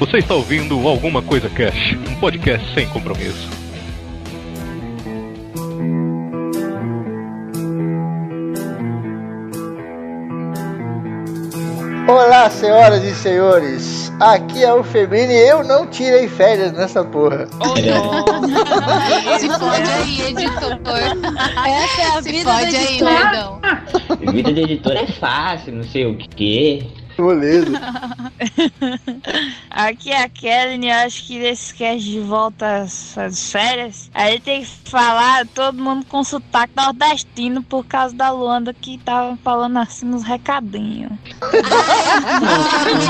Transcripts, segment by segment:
Você está ouvindo Alguma Coisa Cash, um podcast sem compromisso. Olá, senhoras e senhores. Aqui é o Febrine e eu não tirei férias nessa porra. Se fode aí, editor. Essa é a Se vida fode do aí, editor. lerdão. Vida de editor é fácil, não sei o quê. Beleza. Aqui é a Kelly, eu acho que nesse cast de volta às, férias, aí tem que falar todo mundo com sotaque nordestino por causa da Luanda que tava falando assim nos recadinhos.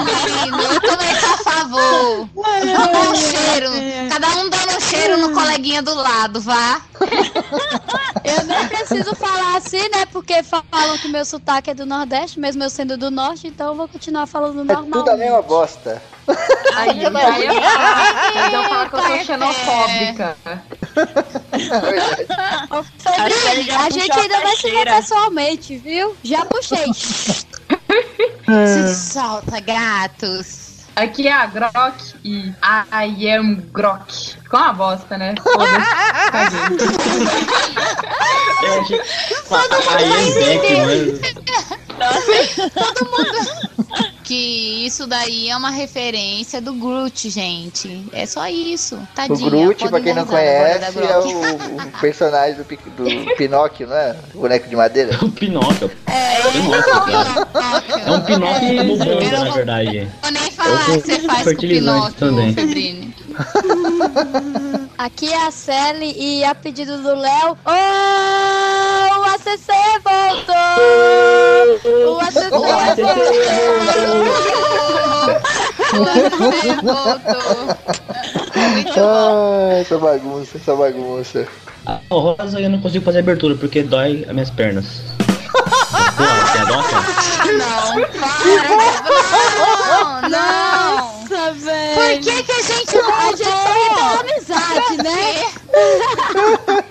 Menino, eu também sou a favor. Dá um cheiro. Cada um dando um cheiro no coleguinha do lado, vá. Eu nem preciso falar assim, né? Porque falam que meu sotaque é do Nordeste, mesmo eu sendo do Norte, então eu vou continuar falando É normal. tudo a mesma bosta. Aí, aí eu falo, aí eu falo que eu sou xenofóbica. Febrinho, já a gente ainda vai se ver pessoalmente, viu? Já puxei. Se solta, gatos. Aqui é a Grok e I am Grok. Ficou uma bosta, né? Foda-se. Caguei. Eu achei. É Beck, mano. Que isso daí é uma referência do Groot, gente. É só isso. O Tadinha. Groot, podem pra quem não conhece, é o, o personagem do, do Pinóquio, não é? O boneco de madeira. O Pinóquio. É, Pinóquio, cara. É um Pinóquio no Eu branco, não na verdade. Vou nem falar o que você faz com o Pinóquio, também. Aqui é a Sally e a pedido do Léo. Oh, o ACC voltou! O ACC O ACC voltou. Ah, essa bagunça, essa bagunça. A rosa eu não consigo fazer abertura porque dói as minhas pernas. Porra? Não, para. Não, não. Nossa, velho! Por que que a gente A gente só amizade, né?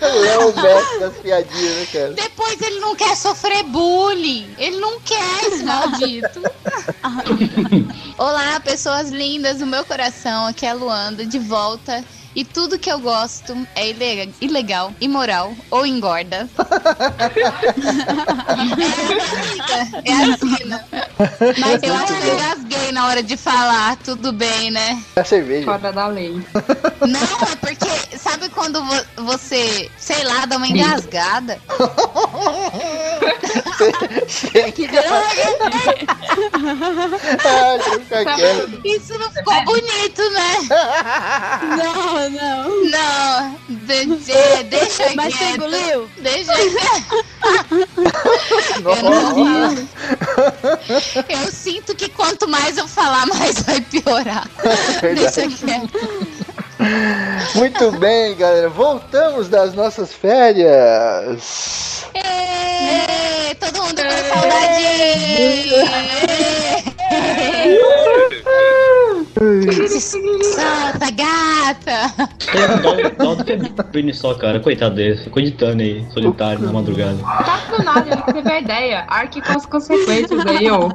É o mestre das piadinhas, né, cara? Depois ele não quer sofrer bullying. Ele não quer esse maldito. Olá, pessoas lindas do meu coração. Aqui é a Luanda, de volta. E tudo que eu gosto é ilega- ilegal, imoral ou engorda. é a vida. Mas eu acho que eu engasguei na hora de falar. Tudo bem, né? É a cerveja. Fora da lei. Não, é porque, sabe quando vo- você, sei lá, dá uma engasgada? Que quieto. Isso não ficou bonito, né? Não, não. Não, de- deixa Mas você quieto. engoliu? Deixa Eu não falar. Eu sinto que quanto mais eu falar, mais vai piorar. Deixa quieto. Muito bem, galera. Voltamos das nossas férias. Ê, todo mundo com saudade. Solta, gata. Dó, dó do Febrini só, cara. Coitado dele. Ficou editando aí, solitário na madrugada. Tá do nada, ele teve a ideia. Arque com as consequências aí, ô.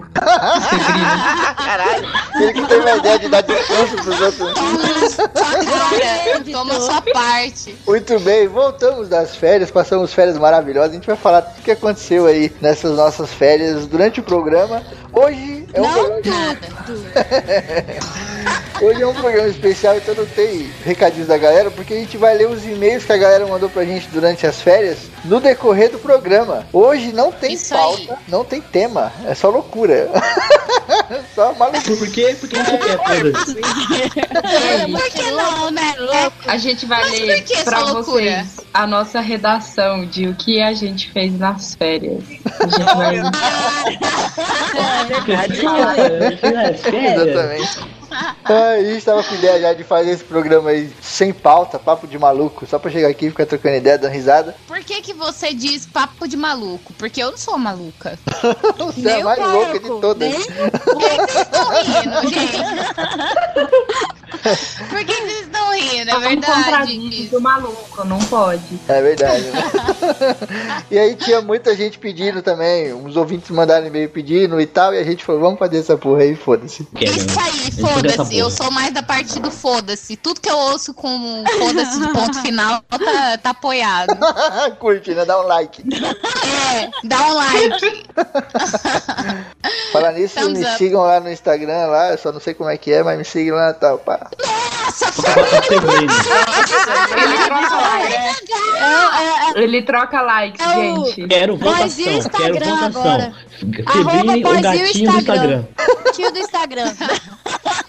Caralho. Ele que teve a ideia de dar descanso pros outros. Agora, toma sua parte. Muito bem, voltamos das férias, passamos férias maravilhosas. A gente vai falar tudo o que aconteceu aí nessas nossas férias durante o programa. Hoje é um programa Hoje é um programa especial, então não tem recadinhos da galera, porque a gente vai ler os e-mails que a galera mandou pra gente durante as férias no decorrer do programa. Hoje não tem Isso pauta, aí. não tem tema, é só loucura. só maluco. Por quê? Porque a gente quer, foda-se. Por que não, né? A gente vai Mas ler por que essa pra loucura? vocês a nossa redação de o que a gente fez nas férias. A gente vai ler. Exatamente. Ah, a gente tava com ideia já de fazer esse programa aí sem pauta, papo de maluco, só pra chegar aqui e ficar trocando ideia, dando risada. Por que, que você diz papo de maluco? Porque eu não sou maluca. Você é a Nem mais um louca de todas. nem Por que vocês estão rindo, gente? Por que vocês estão rindo? É um verdade. do maluco, não pode. É verdade, né? e aí tinha muita gente pedindo também, uns ouvintes mandaram e-mail pedindo e tal, e a gente falou, vamos fazer essa porra aí, foda-se. Isso aí, essa foda-se. Eu sou mais da parte do foda-se. Tudo que eu ouço com foda-se de ponto final tá, tá apoiado. Curte, né? Dá um like. É, dá um like. Falar nisso, Thumbs me up. sigam lá no Instagram, lá, eu só não sei como é que é, mas me sigam lá e tal, pá. Nossa. Ele troca likes. É, é, Ele troca likes, o- gente. Quero e votação, quero Instagram votação. agora? Febrini, Arroba o gatinho do Instagram. Instagram. tio do Instagram.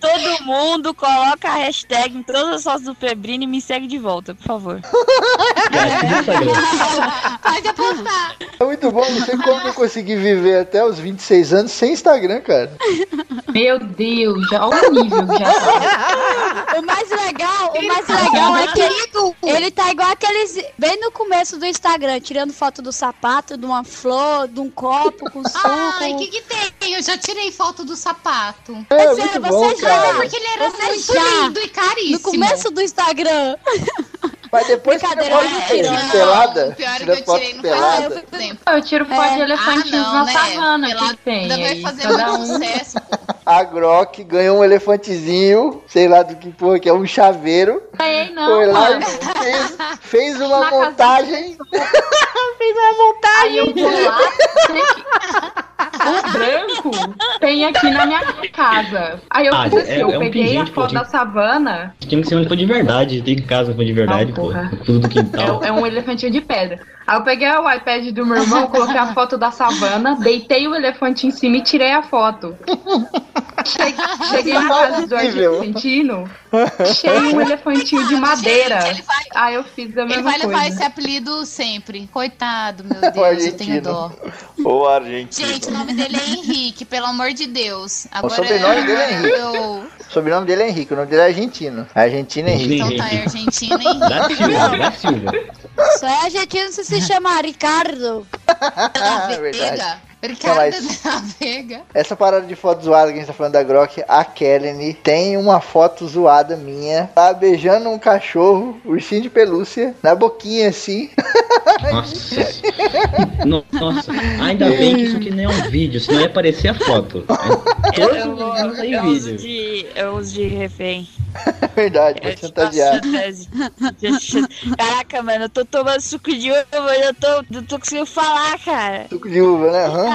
Todo mundo coloca a hashtag em todas as fotos do Febrino e me segue de volta, por favor. Pode apostar. É muito bom, não sei como eu consegui viver até os 26 anos sem Instagram, cara. Meu Deus, já, olha o nível já tá. O mais legal, o mais legal é que ele tá igual aqueles. Bem no começo do Instagram, tirando foto do sapato, de uma flor, de um copo com suco. Ai, o que que tem? Eu já tirei foto do sapato. É Você- muito você já- cara. Porque ele era Você muito já- lindo e caríssimo. No começo do Instagram. Mas depois que você Brincadeira, pode é, ter não, pelada, o pior é que tira eu foto tirei passado tempo. Eu tiro foto É. de elefantinhos Ah, não, na né? savana Pelada que tem. vai Aí, fazer um. sucesso, pô. A Grok ganhou um elefantezinho, sei lá do que porra, que é um chaveiro. Ganhei não, Foi lá mano. e fez, fez uma Na casa montagem. Aí eu lá, o branco tem aqui na minha casa. Aí eu Ah, fiz assim, é- eu é um peguei pingente, a pô, foto tinha- da savana, Tinha que ser onde for de verdade. Tem casa for de verdade, Não, pô. porra. Tudo do é, quintal. é um elefantinho de pedra. Aí eu peguei o iPad do meu irmão, coloquei a foto da savana, deitei o elefante em cima e tirei a foto. Che- Cheguei na casa do argentino, achei um elefantinho de madeira. Gente, ele vai, Aí eu fiz a ele mesma vai levar coisa. esse apelido sempre. Coitado, meu Deus, eu argentino. tenho dó. Ô, Argentina. Gente, o nome dele é Henrique, pelo amor de Deus. Agora sobrenome dele é Henrique. eu- O sobrenome dele é Henrique, o nome dele é argentino. Argentino é Henrique. Então tá, é argentino Henrique. Da Silva, da Silva. Só é argentino se se chama Ricardo. Da É verdade. Vega. Ricardo mas- da Vega. Essa parada de foto zoada que a gente tá falando da Grok, a Kelly tem uma foto zoada minha. Tá beijando um cachorro, ursinho de pelúcia, na boquinha assim. Nossa. No- Nossa, ainda bem que isso aqui não é um vídeo, senão ia aparecer a foto. Eu, eu, os vídeos têm eu uso vídeo. de, eu uso de refém. É verdade, É chantagear. Caraca, mano, eu tô tomando suco de uva, mas eu tô, não tô conseguindo falar, cara. Suco de uva, né? Aham.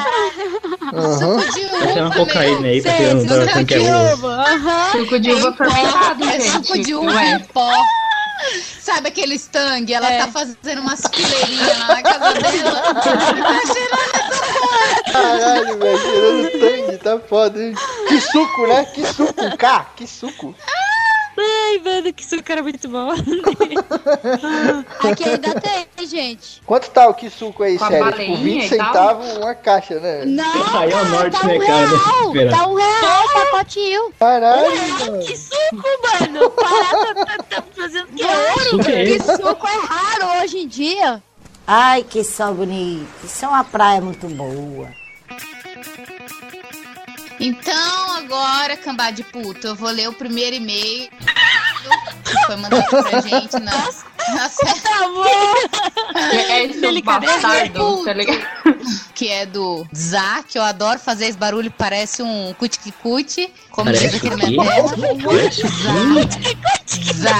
Aham. Suco de uma uva, cocaína meu. aí Sei, quem não é de uva. uva. Aham. Suco de uva fermentado, É gente. suco de uva em pó. Sabe aquele tangue? Ela É. tá fazendo umas fileirinhas lá na casa dela. Tá cheirando Caralho, velho, cheirando tangue, tá foda, hein? Que suco, né? Que suco, K, que suco. Ai, mano, que suco era muito bom. Aqui ainda tem, gente. Quanto tá o que suco aí, Com sério? Tipo, baleinha 20 e tal? centavos uma caixa, né? Não, Aí é o cara, norte, tá né, um cara? real. Espera. Tá um real o pacotinho. Caralho, mano. que suco, mano. Parada tá, tá fazendo que ouro. Que suco é raro hoje em dia. Ai, que sol bonito. Isso é uma praia muito boa. Então, agora, cambá de puto, eu vou ler o primeiro e-mail que foi mandado pra gente na, série, Tá bom. É esse o Delicadeza. bastardo, tá ligado? que é do Zá, que eu adoro fazer esse barulho, parece um cuti-cuti, como diz aqui na minha terra. Quê? Zá.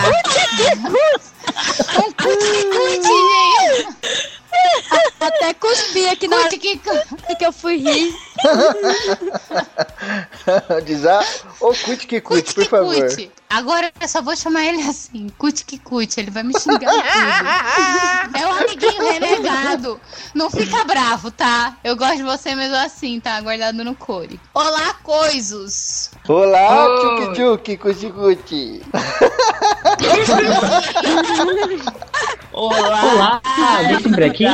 Um cuti-cuti, gente. Até cuspi aqui na hora Cuti-cuti. que eu fui rir. Diz ah, ô cuti que cuti, por favor. Cuti. Agora eu só vou chamar ele assim, cuti que cuti, ele vai me xingar tudo. É um amiguinho renegado. Não fica bravo, tá? Eu gosto de você mesmo assim, tá? Guardado no core. Olá, coisos. Olá, Oi. tchuki tchuki, cuti cuti. Olá, vem sempre aqui.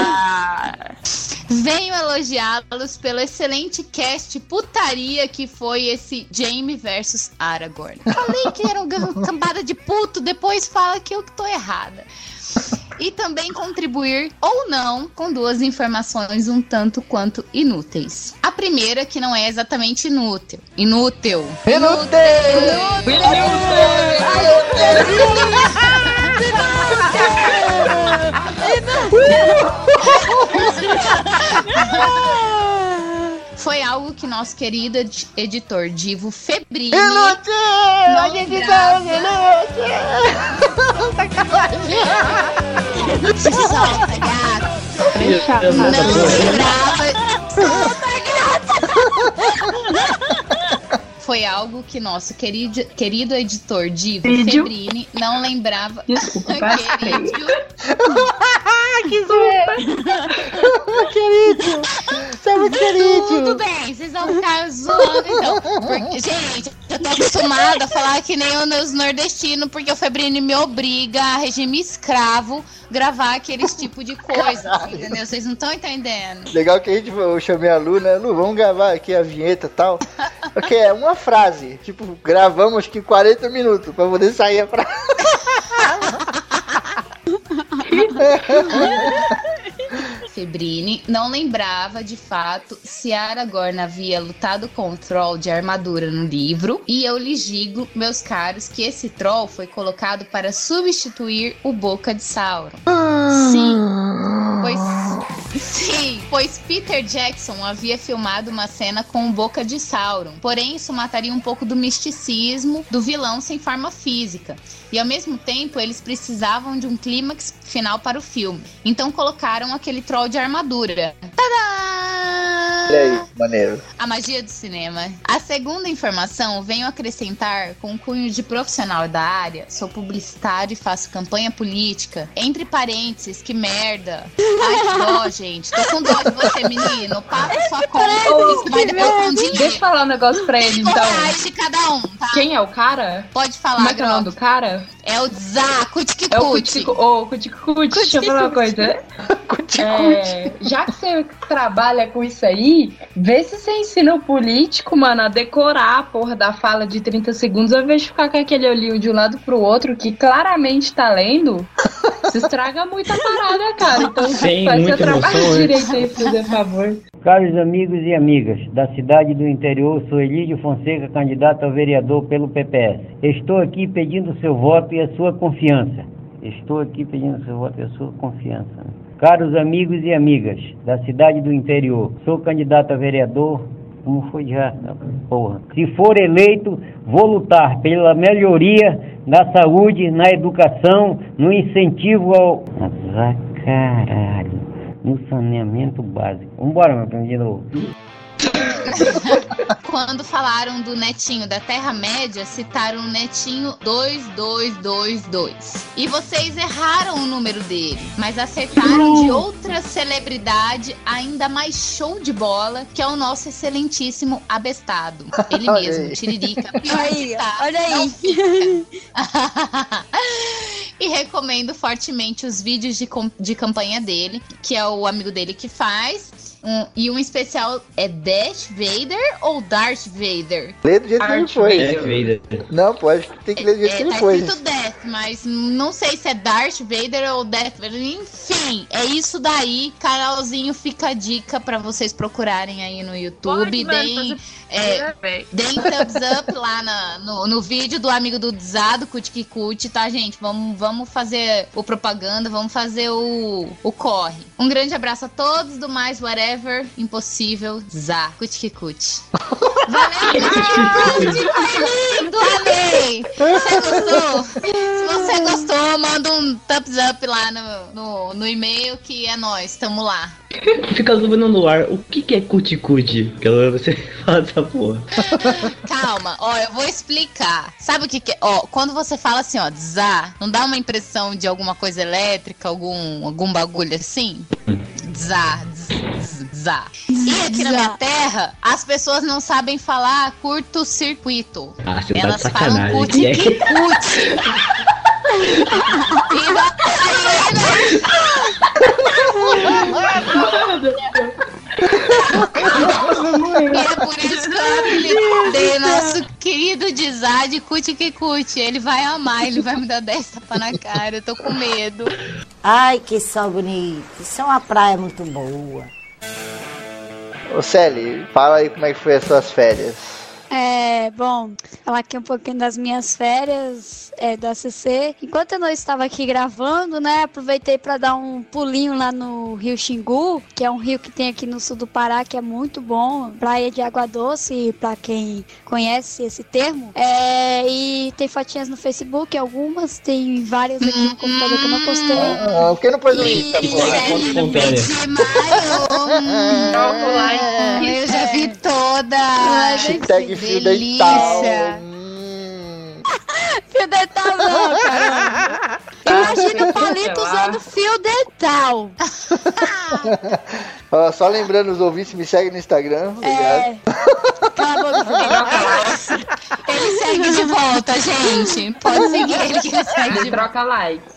Venho elogiá-los pelo excelente cast putaria que foi esse Jaime versus Aragorn. Falei que era uma cambada de puto, depois fala que eu que tô errada. E também contribuir ou não com duas informações um tanto quanto inúteis. A primeira que não é exatamente inútil. Inútil. Inútil! Foi algo que nosso querido ed- editor Divo Não grava. tá inútil! se solta, gato. Foi algo que nosso querido, querido editor Divo Vídeo. Febrini não lembrava. Desculpa, bastante. Querido, Querido! Você é muito Tudo querido! bem, vocês vão ficar zoando então. Porque, gente, eu tô acostumada a falar que nem os nordestinos, porque o Febrini me obriga a regime escravo gravar aqueles tipo de coisa, entendeu? Vocês não estão entendendo. Legal que a gente, eu chamei a Lu, né? Lu, vamos gravar aqui a vinheta e tal. Ok, é uma frase. Tipo, gravamos que 40 minutos pra poder sair a frase. Febrini não lembrava de fato se Aragorn havia lutado com o troll de armadura no livro. E eu lhes digo, meus caros, que esse troll foi colocado para substituir o Boca de Sauron. Sim, pois sim, pois Peter Jackson havia filmado uma cena com o Boca de Sauron. Porém, isso mataria um pouco do misticismo do vilão sem forma física. E ao mesmo tempo, eles precisavam de um clímax final para o filme. Então colocaram aquele troll de armadura. Tadá! Olha aí, maneiro. A magia do cinema. A segunda informação venho acrescentar com cunho de profissional da área. Sou publicitário e faço campanha política. Entre parênteses, que merda. Ai, que gente. Tô com dó de você, menino. Paga sua conta. Isso vai depois com Deixa eu dinheiro. falar um negócio pra ele, então. reais de cada um, tá? Quem é o cara? Pode falar, Como é que é o nome do cara? É o Zaco É o. Ô, Cuticuti, deixa eu falar uma coisa. É, já que você trabalha com isso aí, vê se você ensina o político, mano, a decorar a porra da fala de 30 segundos, ao invés de ficar com aquele olhinho de um lado pro outro, que claramente tá lendo, se estraga muito a parada, cara. Então Sem faz seu muita trabalho direito aí, por favor. Caros amigos e amigas da cidade do interior, sou Elídio Fonseca, candidato a vereador pelo PPS. Estou aqui pedindo seu voto e a sua confiança. Estou aqui pedindo seu voto e a sua confiança. Caros amigos e amigas da cidade do interior, sou candidato a vereador. Como foi já? Porra. Se for eleito, vou lutar pela melhoria na saúde, na educação, no incentivo ao. Ah, caralho no saneamento básico. Vambora, meu primo, novo. Quando falaram do netinho da Terra-média, citaram o netinho 2222. E vocês erraram o número dele, mas acertaram de outra celebridade ainda mais show de bola, que é o nosso excelentíssimo abestado. Ele mesmo, aí. Tiririca. Aí, tá, olha aí. e recomendo fortemente os vídeos de, de campanha dele, que é o amigo dele que faz. Um- e um especial é Dash Vader ou Darth Vader? Lê do jeito que ele foi. Vader. Não, pode, tem que ler do jeito que É, ele tá foi. escrito Death, mas não sei se é Darth Vader ou Death Vader. Enfim, é isso daí. Canalzinho fica a dica pra vocês procurarem aí no YouTube. Deem, é, deem thumbs up lá na- no, no vídeo do amigo do Zado, Kuti Kuti, tá, gente? Vamos, vamos fazer o propaganda, vamos fazer o, o corre. Um grande abraço a todos, do mais whatever, impossível, Zá, Kuti Kuti. Valeu, Kuti Kuti, lindo, amei! Você gostou? Se você gostou, manda um thumbs up lá no, no, no e-mail que é nós, tamo lá. Fica dúvida no ar. O que, que é cuti-cuti? Que ela- você fala essa porra. Calma, ó, eu vou explicar. Sabe o que que é? Ó, quando você fala assim, ó, zá, não dá uma impressão de alguma coisa elétrica, algum, algum bagulho assim? Zá, zá. E aqui na minha terra, as pessoas não sabem falar curto-circuito. Ah, você tá de Elas falam sacanagem. E é por isso que eu apelidei nosso querido Dizá de Cuti que Cuti. Ele vai amar, ele vai me dar 10 tapas na cara. Eu tô com medo. Ai, que sol bonito. Isso é uma praia muito boa. Ô Sally, fala aí como é que foi as suas férias. É, bom, falar aqui um pouquinho das minhas férias é, do ACC. Enquanto eu não estava aqui gravando, né, aproveitei para dar um pulinho lá no Rio Xingu, que é um rio que tem aqui no sul do Pará, que é muito bom, praia de água doce, para quem conhece esse termo. É, e tem fotinhas no Facebook, algumas, tem várias aqui no computador que eu não postei. Ah, por que não pôs no Insta, porra? Hum, eu já vi toda. Hashtag fio delícia. Hum. Fio dental não, caramba. Imagina o Palito usando fio dental. Ó, só lembrando os ouvintes, me segue no Instagram, obrigado. É. Cala a boca. Ele segue de volta, gente. Pode seguir ele que ele segue de Ele volta. troca likes.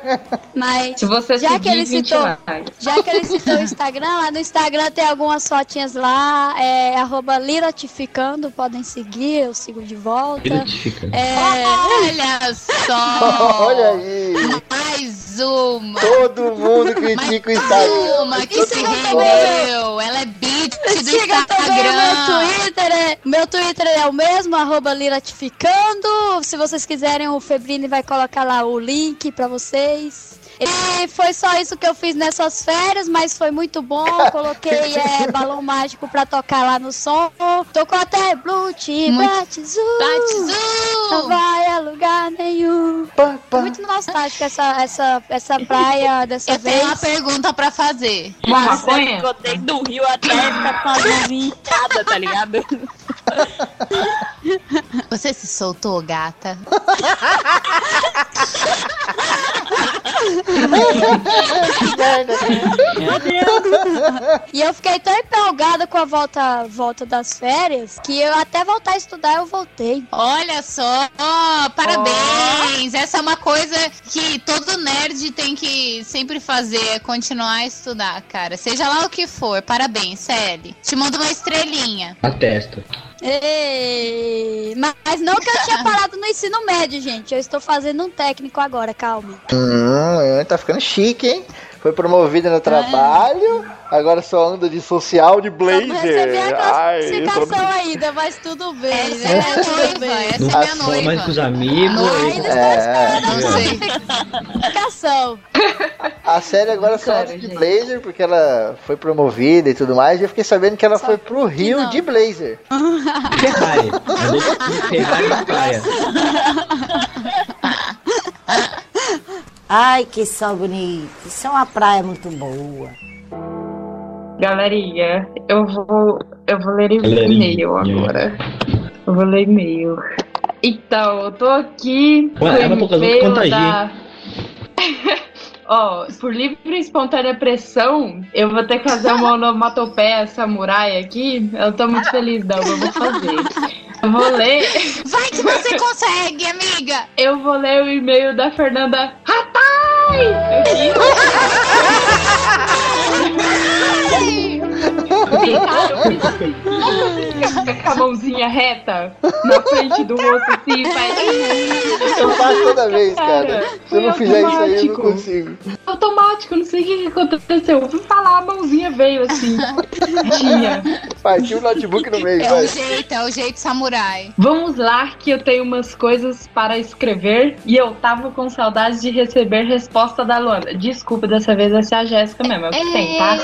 Mas Se você Já que seguir, ele 20 citou- likes. já que ele citou o Instagram, lá no Instagram tem algumas fotinhas lá, é arroba liratificando, podem seguir, eu sigo de volta. Identifica. É, Olha só. Olha aí, Mais uma. todo mundo critica o Instagram. Uma que se rendeu. Ela é beat do também o meu Instagram. Twitter, é, meu Twitter é o mesmo, arroba liratificando. Se vocês quiserem, o Febrini vai colocar lá o link pra vocês. E foi só isso que eu fiz nessas férias, mas foi muito bom. Coloquei é, balão mágico pra tocar lá no som. Tocou até Bluetooth, Muito- Batizu. Não Tatizu. vai a lugar nenhum. Pá, pá. Muito nostálgica essa, essa, essa praia dessa Eu tenho uma vez. pergunta pra fazer. Uma Eu maconha? botei do rio até ficar com a inchada, tá ligado? Você se soltou, gata? E eu fiquei tão empolgada com a volta, volta das férias que eu até voltar a estudar eu voltei. Olha só, parabéns! Essa é uma coisa que todo nerd tem que sempre fazer, é continuar a estudar, cara. Seja lá o que for, parabéns, Sally. Te mando uma estrelinha. Atesto. Ei, mas não que eu tinha parado no ensino médio, gente. Eu estou fazendo um técnico agora, calma. Hum, tá ficando chique, hein? Foi promovida no trabalho, agora só anda de social de não recebi blazer. Ai, classificação ainda, mas tudo bem, Essa né? é minha noiva, bem. essa é minha mais com os noiva. amigos. Ainda e- estou É. a sei. classificação. a série agora só anda de blazer porque ela foi promovida e tudo mais. E eu fiquei sabendo que ela Só foi pro Rio não. de blazer. Ferrari. Ferrari na praia. Ai, que sol bonito. Isso é uma praia muito boa. Galerinha, eu vou, eu vou ler Galerinha. e-mail agora. Eu vou ler e-mail. Então, eu tô aqui com Ué, o é pouca e-mail contagia, Ó, por livre e espontânea pressão, eu vou ter que fazer uma onomatopeia samurai aqui. Eu tô muito feliz, não, eu vou fazer. Eu vou ler, Vai que você consegue, amiga! eu vou ler o e-mail da Fernanda Ratai! fica com a mãozinha reta na frente do rosto assim, faz Eu faço toda vez, cara. Cara, Se eu não fizer isso aí, eu não automático. consigo. automático, não sei o que, aconteceu. Eu fui falar, a mãozinha veio assim. Tinha. Partiu o notebook no meio, É vai. o jeito, é o jeito samurai. Vamos lá, que eu tenho umas coisas para escrever e eu tava com saudade de receber resposta da Luana. Desculpa, dessa vez vai ser a Jéssica mesmo, é o que tem, tá?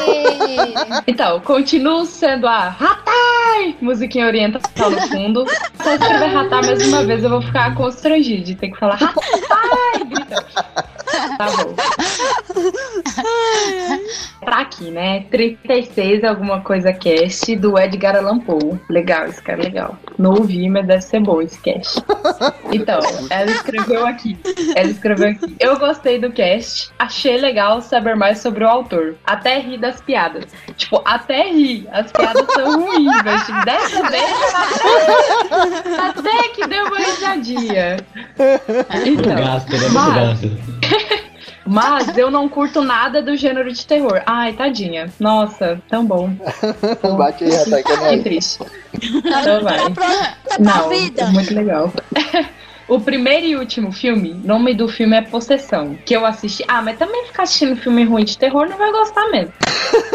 Então, continuo sendo a Ratai! Musiquinha oriental no fundo. Eu escrever Ratai mais uma vez, eu vou ficar constrangido de ter que falar Ratai! Tá bom. Pra aqui, né? 36 alguma coisa cast do Edgar Allan Poe. Legal, esse cara é legal. Não ouvi, mas deve ser bom esse cast. Então, ela escreveu aqui. Ela escreveu aqui. Eu gostei do cast. Achei legal saber mais sobre o autor. Até ri das piadas. Tipo, até ri. As piadas são ruins, mas tipo, dessa vez até, até que deu uma risadinha. Muito Então, gasto, né? Muito mas- gasto. Mas eu não curto nada do gênero de terror. Ai, tadinha. Nossa, tão bom. Bate aí, que é Que triste. Então vai. Tá Não, vida. muito legal. O primeiro e último filme, nome do filme é Possessão, que eu assisti. Ah, mas também ficar assistindo filme ruim de terror não vai gostar mesmo.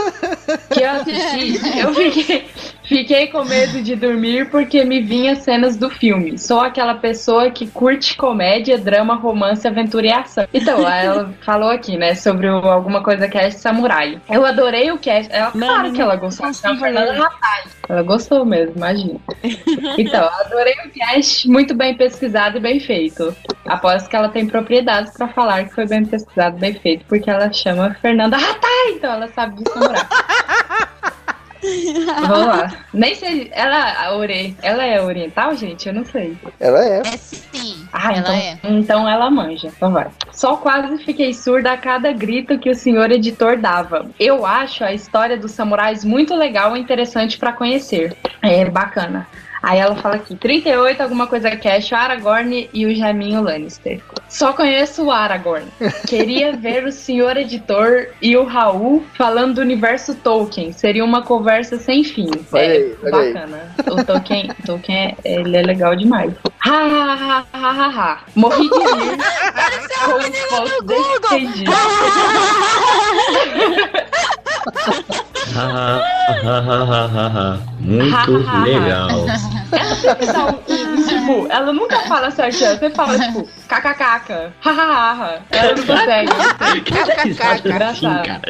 que eu assisti, eu fiquei, fiquei com medo de dormir porque me vinha cenas do filme. Sou aquela pessoa que curte comédia, drama, romance, aventura e ação. Então, ela falou aqui, né, sobre o, alguma coisa cast samurai. Eu adorei o cast. Ela, claro que ela gostou. É Fernanda. Ela gostou mesmo, imagina. Então, adorei o cast, muito bem pesquisado e bem feito. Aposto que ela tem propriedades pra falar que foi bem pesquisado, bem feito, porque ela chama Fernanda Ratai, então ela sabe de samurai. Vamos lá. Nem sei. Ela, a ore, ela é oriental, gente? Eu não sei. Ela é. É sim. Ah, ela então, é. então ela manja. Então vai. Só quase fiquei surda a cada grito que o senhor editor dava. Eu acho a história dos samurais muito legal e interessante pra conhecer. É bacana. Aí ela fala aqui, 38, alguma coisa cash, o Aragorn e o Jaminho Lannister. Só conheço o Aragorn. Queria ver o senhor editor e o Raul falando do universo Tolkien. Seria uma conversa sem fim. Olha é olha aí. bacana. O Tolkien, Tolkien é, ele é legal demais. Ha, ha, ha, ha, ha, ha. Morri de rir com os pontos defendidos. Muito legal. Ela sempre dá um, tipo, ela nunca fala certinho, ela sempre fala, tipo, kkk, hahaha. Ela não consegue. Engraçado.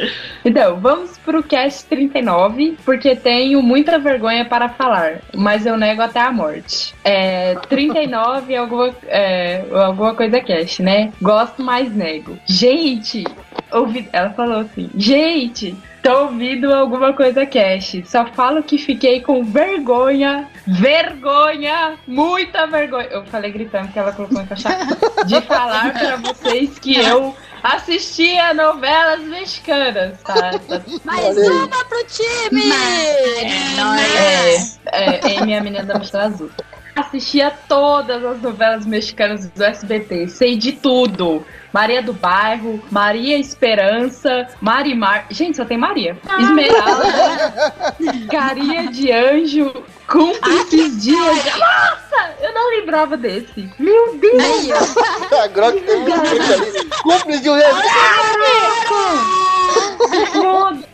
Então, vamos pro cast 39, porque tenho muita vergonha para falar, mas eu nego até a morte. É, 39 é alguma, é, alguma coisa cast, né? Gosto, mas nego. Gente, ouvi, ela falou assim, gente, tô ouvindo alguma coisa cast. Só falo que fiquei com vergonha, vergonha, muita vergonha. Eu falei gritando que ela colocou em caixa de falar pra vocês que eu assistia novelas mexicanas, tá? Mais uma pro time! É, é, Amy, a menina da mochila azul. Assistia todas as novelas mexicanas do SBT, sei de tudo. Maria do Bairro, Maria Esperança, Marimar. Gente, só tem Maria. Esmeralda, Carinha de Anjo, Cúmplices Dias. Nossa, eu não lembrava desse. Meu Deus! A Grok tem um cúmplice ali. Cúmplice de um Foda!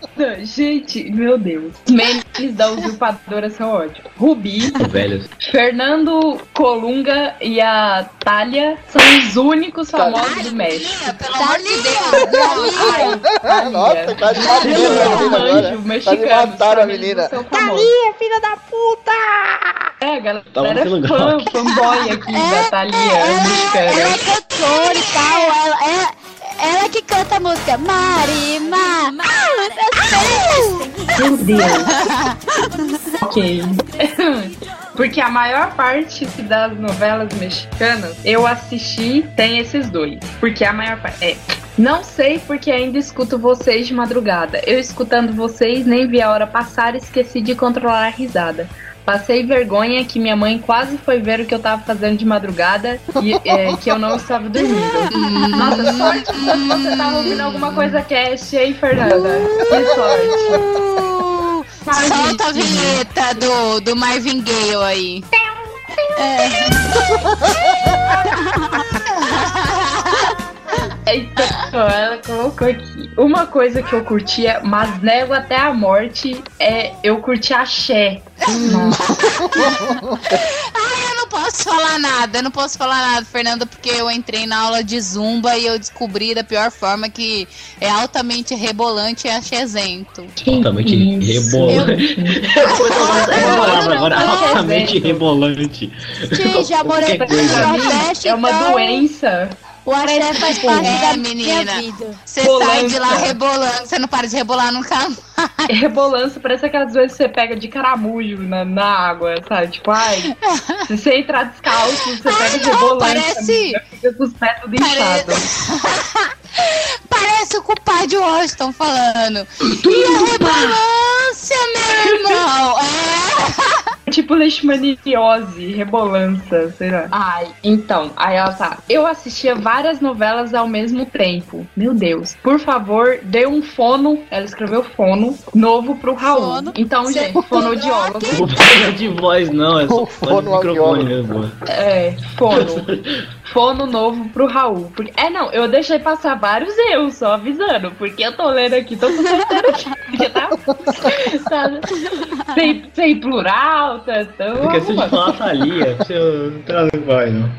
Gente, meu Deus. Os memes da usurpadora são ótimos. Rubi, Velhos. Fernando Colunga e a Thalia são os únicos famosos do México. Pelo amor de Deus. Ai, Nossa, quase mataram a menina agora. Anjo Quase mexicano. mataram a menina. Famosos. filha da puta! É, a galera Tava é lugar. fã, fanboy aqui da Thalia ela é mexicana. cantora e tal, ela, ela, ela que canta a música Marima! Meu Deus. ok. Porque a maior parte das novelas mexicanas eu assisti tem esses dois. Porque a maior parte. É. Não sei porque ainda escuto vocês de madrugada. Eu escutando vocês, nem vi a hora passar e esqueci de controlar a risada. Passei vergonha que minha mãe quase foi ver o que eu tava fazendo de madrugada e é, que eu não estava dormindo. Nossa, sorte que você tava ouvindo alguma coisa cast, hein, Fernanda? Que sorte. Solta a vinheta do, do Marvin Gaye aí. Então, ela colocou aqui. Uma coisa que eu curtia, mas nego até a morte, é eu curti axé. Ai, eu não posso falar nada, eu não posso falar nada, Fernanda, porque eu entrei na aula de zumba e eu descobri da pior forma que é altamente rebolante e achezento. Altamente rebolante. Altamente rebolante. Sim, já morei no. Nordeste, É uma então doença. O axé faz parte É, da menina. minha vida. Você sai de lá rebolando, você não para de rebolar nunca mais. Rebolância parece aquelas vezes que você pega de caramujo na, na água, sabe? Tipo, ai, se você entrar descalço, você pega de não, rebolância. parece- Fica com os pés tudo inchados. Parece o compadre Washington falando. E a rebolância, meu irmão? É. Tipo leishmaniose, rebolância, sei lá. Ai, então, aí ela tá. Eu assistia várias novelas ao mesmo tempo. Meu Deus. Por favor, dê um fono. Ela escreveu fono novo pro Raul. Fono? Então, gente, fonoaudiólogo. Não vou de voz, não. É só O fone de microfone mesmo. É, fono. Fono novo pro Raul. Porque, é, não, eu deixei passar vários eu, só avisando. Porque eu tô lendo aqui, tô com certeza aqui. Tá, tá sem, sem plural, tá tão. Porque se a falar Thalia, você não não vai, não.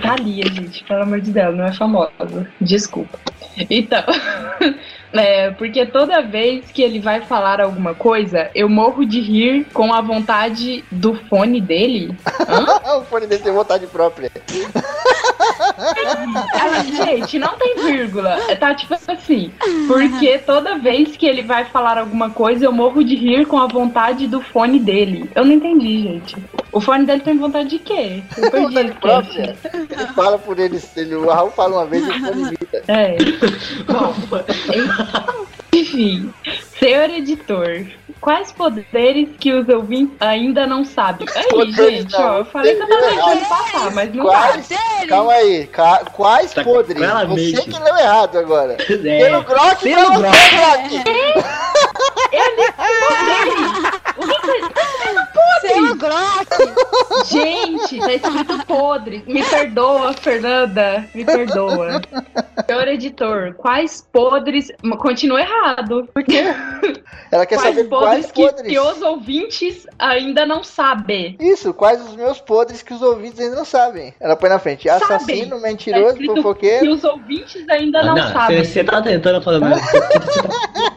Thalia, gente, pelo amor de Deus, não é famosa. Desculpa. Então, é, porque toda vez que ele vai falar alguma coisa, eu morro de rir com a vontade do fone dele. o fone dele tem vontade própria. Ela, gente, não tem vírgula. Tá tipo assim. Porque toda vez que ele vai falar alguma coisa, eu morro de rir com a vontade do fone dele. Eu não entendi, gente. O fone dele tem vontade de quê? Eu perdi vontade própria. Ele fala por ele, ele. O Raul fala uma vez e o fone imita. É. Bom, enfim, senhor editor, quais poderes que os ouvintes ainda não sabem? Aí, Poderes gente, não, ó, eu falei que eu tava deixando passar, mas não Quais? dá. Calma aí. ca- quais Tá podres? claramente. Você que leu errado agora. É, Pelo Grok pelo Grok. você, Grok. Seu Glock! Gente, tá escrito podre. Me perdoa, Fernanda. Me perdoa. Senhor editor, quais podres. Continua errado. Porque Ela quer quais saber podres, quais que, podres. que os ouvintes ainda não sabem. Isso, quais os meus podres que os ouvintes ainda não sabem. Ela põe na frente. Assassino, Tá mentiroso, que fofoqueiro. os ouvintes ainda não, não, sabem. Você tá tentando falar, tá.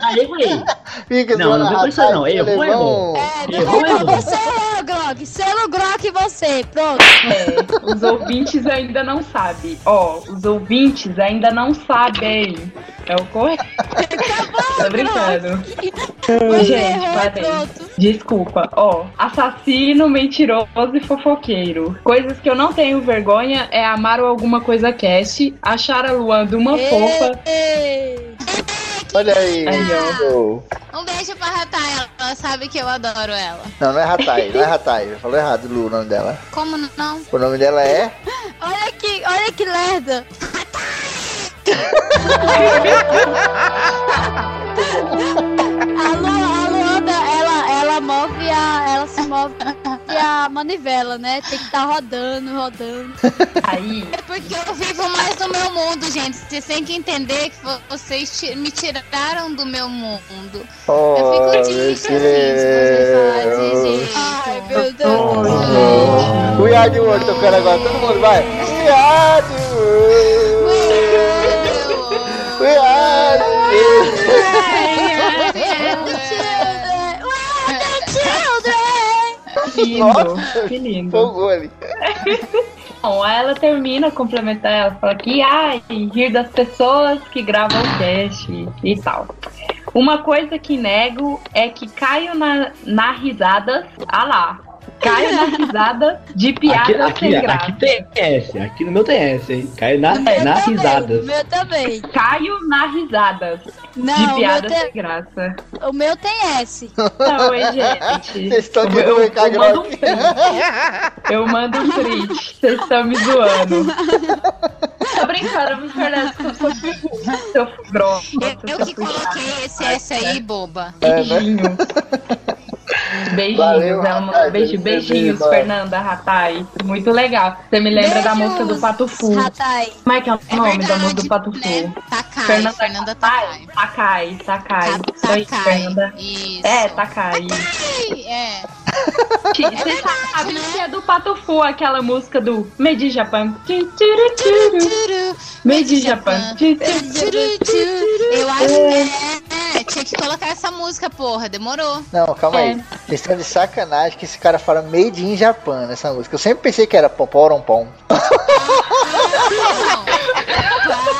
Ah, errei. Fica Não, não com isso aí, não. Errou, alemão. É, não errou. você, Glock. Selo Glock você. Pronto. É, os ouvintes ainda não sabem. Ó, os ouvintes ainda não sabem. É o correto. Tô brincando. Você Gente, errou, parei. pronto. Desculpa. Ó, assassino, mentiroso e fofoqueiro. Coisas que eu não tenho vergonha é amar o alguma coisa cast, achar a Luanda uma fofa. Ei, Olha aí. Aí, ó. Um beijo pra Ratai, ela sabe que eu adoro ela. Não, não é Ratai, não é Ratai. Falou errado, Lu, o nome dela. Como não? O nome dela é. Olha que, olha que lerda. a manivela, né? Tem que estar rodando, rodando. Aí, É porque eu vivo mais no meu mundo, gente. Vocês têm que entender que vo- vocês me tiraram do meu mundo. Oh, Eu fico triste assim, jeito. Ai, meu Deus. Oh, We are the world tocando agora, todo mundo vai. We lindo. Nossa, que lindo. Empolgou ali. Bom, aí ela termina, complementa ela, fala que ai, rir das pessoas que gravam o cast e tal. Uma coisa que nego é que caio na, na risada. Ah lá. Caio na risada de piadas Aqui, aqui, sem graça. aqui tem S, aqui no meu tem S, hein? Cai na, na também, risada. Meu também. Caio na risadas Não, de o meu, piadas sem tem, graça. o meu tem S. Não, hein, gente. Vocês estão Eu- querendo eu, eu mando um print. Eu mando um print. Vocês estão me zoando. Tô brincando, me parece que eu sou seu grosso. Eu, eu que coloquei esse S aí, boba. É, né? Beijinhos. Beijinhos, Valeu, Ratai, beijo, beijinhos, beijo, Fernanda Ratai. Muito legal. Você me lembra da Beijos, música do Pato Fu. Ratai. Como é que é o É nome da verdade, música do Pato Fu? né? Takai, Fernanda, Fernanda Takai. Takai, Takai. Ta- Isso aí, Takai. Fernanda. Isso. É, Takai. É. Você sabe né? que é do Pato Fu, aquela música do Made in Japan. In Japan. Eu acho que é. Tinha que colocar essa música, porra. Demorou. Não, calma É. aí. Vocês estão de sacanagem que esse cara fala Made in Japan nessa música. Eu sempre pensei que era Poporom Pom.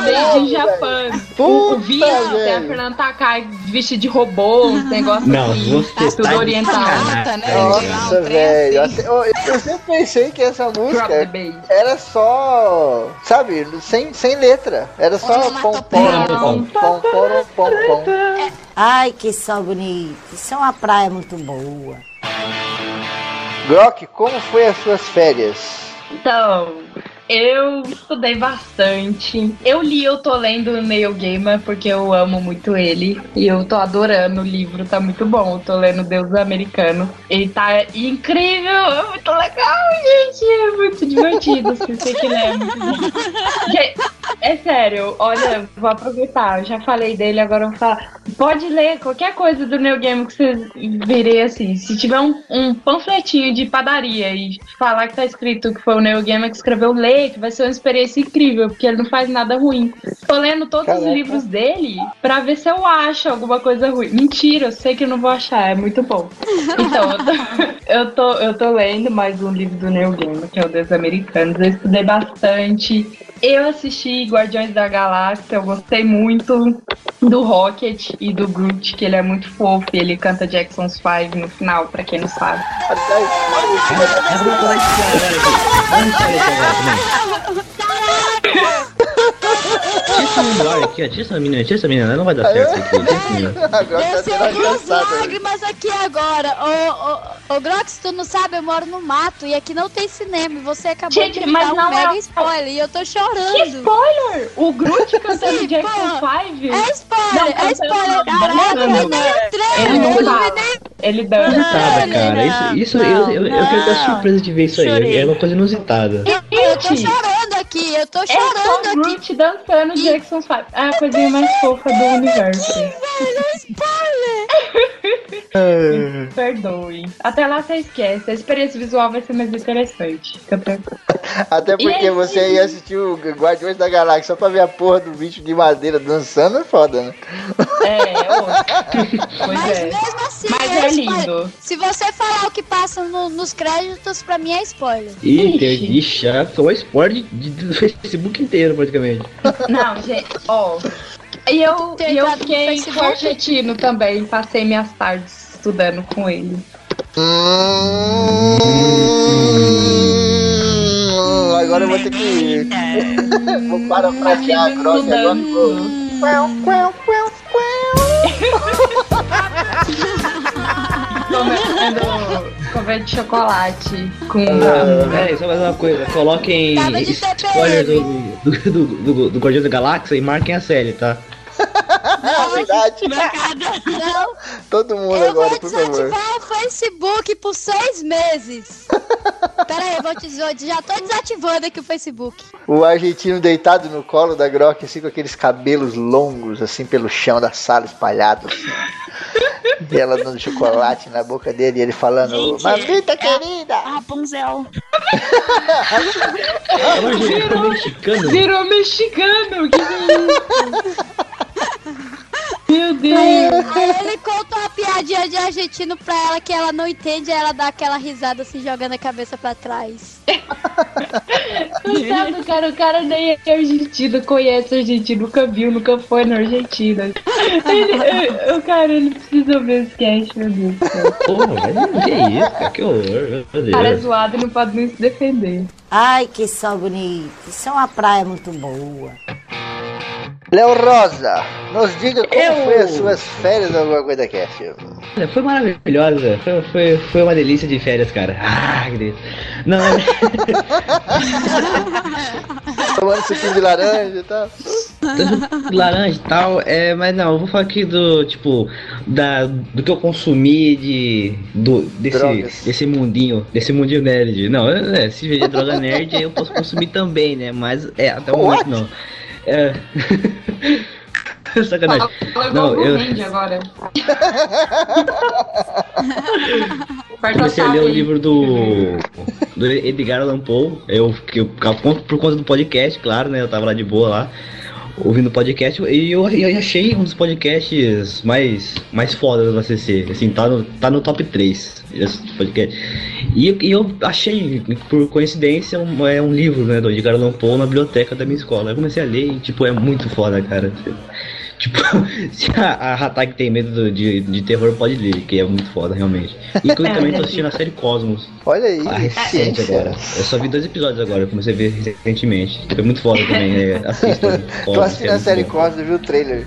Made in Japan. O, o Vina tem a. Fernanda Takai vestido de robô, uns negócios Não, assim. você tudo tá oriental. Tá, né? É, Nossa, velho. assim. até- Eu, eu sempre pensei que essa música era só, sabe, sem, sem letra. Era só pom pom pom pom pom pom pom. Ai, que sol bonito. Isso é uma praia muito boa. Grok, como foi as suas férias? Então, eu estudei bastante. Eu li, eu tô lendo Neil Gaiman porque eu amo muito ele. E eu tô adorando o livro, tá muito bom. Eu tô lendo Deus Americano. Ele tá incrível, é muito legal, gente. É muito divertido. Se você que lê, é sério, olha, vou aproveitar. Eu já falei dele, agora eu vou falar. Pode ler qualquer coisa do New Game que vocês virem assim. Se tiver um, um panfletinho de padaria e falar que tá escrito que foi o Neil Gaiman que escreveu, lê, que vai ser uma experiência incrível, porque ele não faz nada ruim. Tô lendo todos Caraca. os livros dele pra ver se eu acho alguma coisa ruim. Mentira, eu sei que eu não vou achar, é muito bom. Então, eu tô, eu tô, eu tô lendo mais um livro do Neil Gaiman, que é o Deus Americanos. Eu estudei bastante. Eu assisti Guardiões da Galáxia, eu gostei muito do Rocket e do Groot, que ele é muito fofo ele canta Jackson's Five no final, pra quem não sabe. Tira essa menina aqui, ó. Tira essa menina, tira essa menina. Não vai dar certo isso aqui. Tira essa menina. Agora tá Desceu sendo duas engraçado. lágrimas aqui agora. Ô, ô, ô, Grox, tu não sabe, eu moro no mato e aqui não tem cinema. E você acabou Gente, de me mas dar um não é mega um- spoiler e eu tô chorando. Que spoiler! O Groot cantando Sim, Jackson porra. 5? É spoiler, Não, é spoiler. não, Caraca, não, eu não. vi nem o Ele trailer. não Eu não fala. vi nem Ele dança. Inusitada, Não, cara. Isso, isso não, eu, eu, eu quero ter surpresa de ver isso aí. É uma coisa inusitada. Eu tô Gente, chorando aqui, eu tô é só chorando o aqui. Groot dançando Jackson 5. É a coisinha mais fofa do universo. Velho, spoiler. Perdoe. Até lá você esquece. A experiência visual vai ser mais interessante. Até porque E- você ia assistir o Guardiões da Galáxia só pra ver a porra do bicho de madeira dançando é foda, né? É, ô. Pois Mas é. mesmo assim, Mas é é lindo. Se você falar o que passa no- nos créditos, pra mim é spoiler. E Ixi. tem ixi, já foi spoiler de, de- do Facebook inteiro, praticamente. Não, gente, ó. E eu, e eu fiquei com o argentino também. Passei minhas tardes estudando com ele. Hum, agora eu vou ter que. vou parafrasear a Grok agora. vou- de chocolate com. É, só mais uma coisa. Coloquem spoiler do, do, do, do, do Guardião da Galáxia e marquem a série, tá? Verdade. Não, Todo mundo eu agora, vou por favor. desativar o Facebook por seis meses. Pera aí, eu vou te dizer, já tô desativando aqui o Facebook. O argentino deitado no colo da Grok, assim, com aqueles cabelos longos, assim, pelo chão da sala, espalhados. Assim. Ela dando chocolate na boca dele e ele falando, Gente, Mamita é- querida! Rapunzel. É argentino mexicano. Virou mexicano! Que? Meu Deus! aí ele conta uma piadinha de argentino pra ela que ela não entende, aí ela dá aquela risada assim, jogando a cabeça pra trás. Coitado, cara, o cara nem é argentino, conhece argentino, nunca viu, nunca foi na Argentina. Ele, o cara, ele precisa ver esse cast, meu Deus mas que isso, cara? Que horror, meu O cara é Deus. zoado e não pode nem se defender. Ai, que sol bonito. Isso é uma praia muito boa. Léo Rosa, nos diga como Eu- foi as suas férias ou alguma coisa cast. Olha, Foi maravilhosa. Foi, foi, foi uma delícia de férias, cara. Ah, que delícia. Não, é- Tomando suquinho de laranja e tal. laranja e tal, é, mas não, eu vou falar aqui do, tipo, da, do que eu consumi de, do, Drogas. desse, desse mundinho, desse mundinho nerd. Não, é, se vender droga nerd, eu posso consumir também, né, mas, é, até o momento não. É... Sacanagem. Fala Não, eu- o Randy agora. Comecei a ler o livro do, do Edgar Allan Poe. Eu, que eu, por conta- do podcast, claro, né? Eu tava lá de boa lá, ouvindo o podcast. E eu, eu achei um dos podcasts mais, mais fodas do ACC. Assim, tá no, tá no top 3 esse podcast. E, e eu achei, por coincidência, um, é um livro né, do Edgar Allan Poe na biblioteca da minha escola. Eu comecei a ler e, tipo, é muito foda, cara. Tipo, se a, a Hatag tem medo do- de, de terror, pode ler, que é muito foda, realmente. E que eu também tô assistindo a série Cosmos. Olha aí. A recente agora. Eu só vi dois episódios agora, eu comecei a ver recentemente. Foi muito foda também, é, assista. Tô assistindo a série Cosmos, viu o trailer.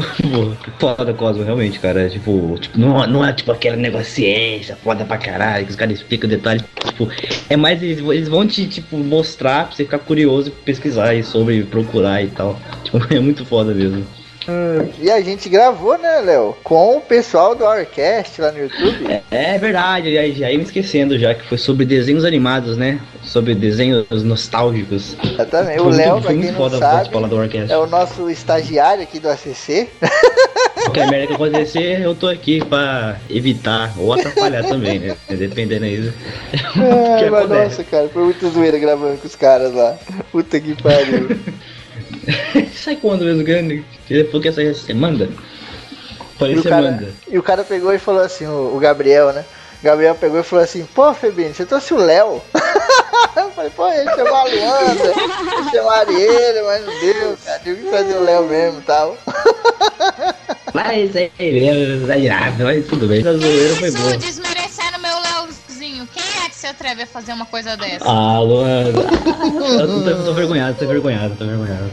Foda Cosmo, realmente, cara. Tipo, tipo não, não é tipo aquela negócio ciência, foda pra caralho, que os caras explicam detalhes. Tipo, é mais eles, eles vão te, tipo, mostrar pra você ficar curioso pesquisar sobre, procurar e tal. Tipo, é muito foda mesmo. E a gente gravou, né, Léo? Com o pessoal do Orcast lá no YouTube. É, é verdade, aí, já ia me esquecendo já que foi sobre desenhos animados, né? Sobre desenhos nostálgicos. Exatamente. O Léo, pra quem não sabe, é o nosso estagiário aqui do ACC. Qualquer merda que acontecer, eu tô aqui pra evitar ou atrapalhar também, né? Dependendo aí. que mas nossa, cara, foi muito zoeira gravando com os caras lá. Puta que pariu. Sai quando mesmo, grande? Depois que essa semana? E Parece o, cara, semana. e o cara pegou e falou assim, o, o Gabriel, né? O Gabriel pegou e falou assim, pô, Febinho, você trouxe o Léo. Eu falei, pô, ele chamou a Luanda, ele a Ariela, mas não deu, cara. Tive que trazer o Léo mesmo e tal. Mas é exagerado, mas tudo bem. Essa zoeira foi boa. Se atreve a fazer uma coisa dessa? Ah, Luana. Eu tô, tô vergonhado, tô vergonhado, tô vergonhado.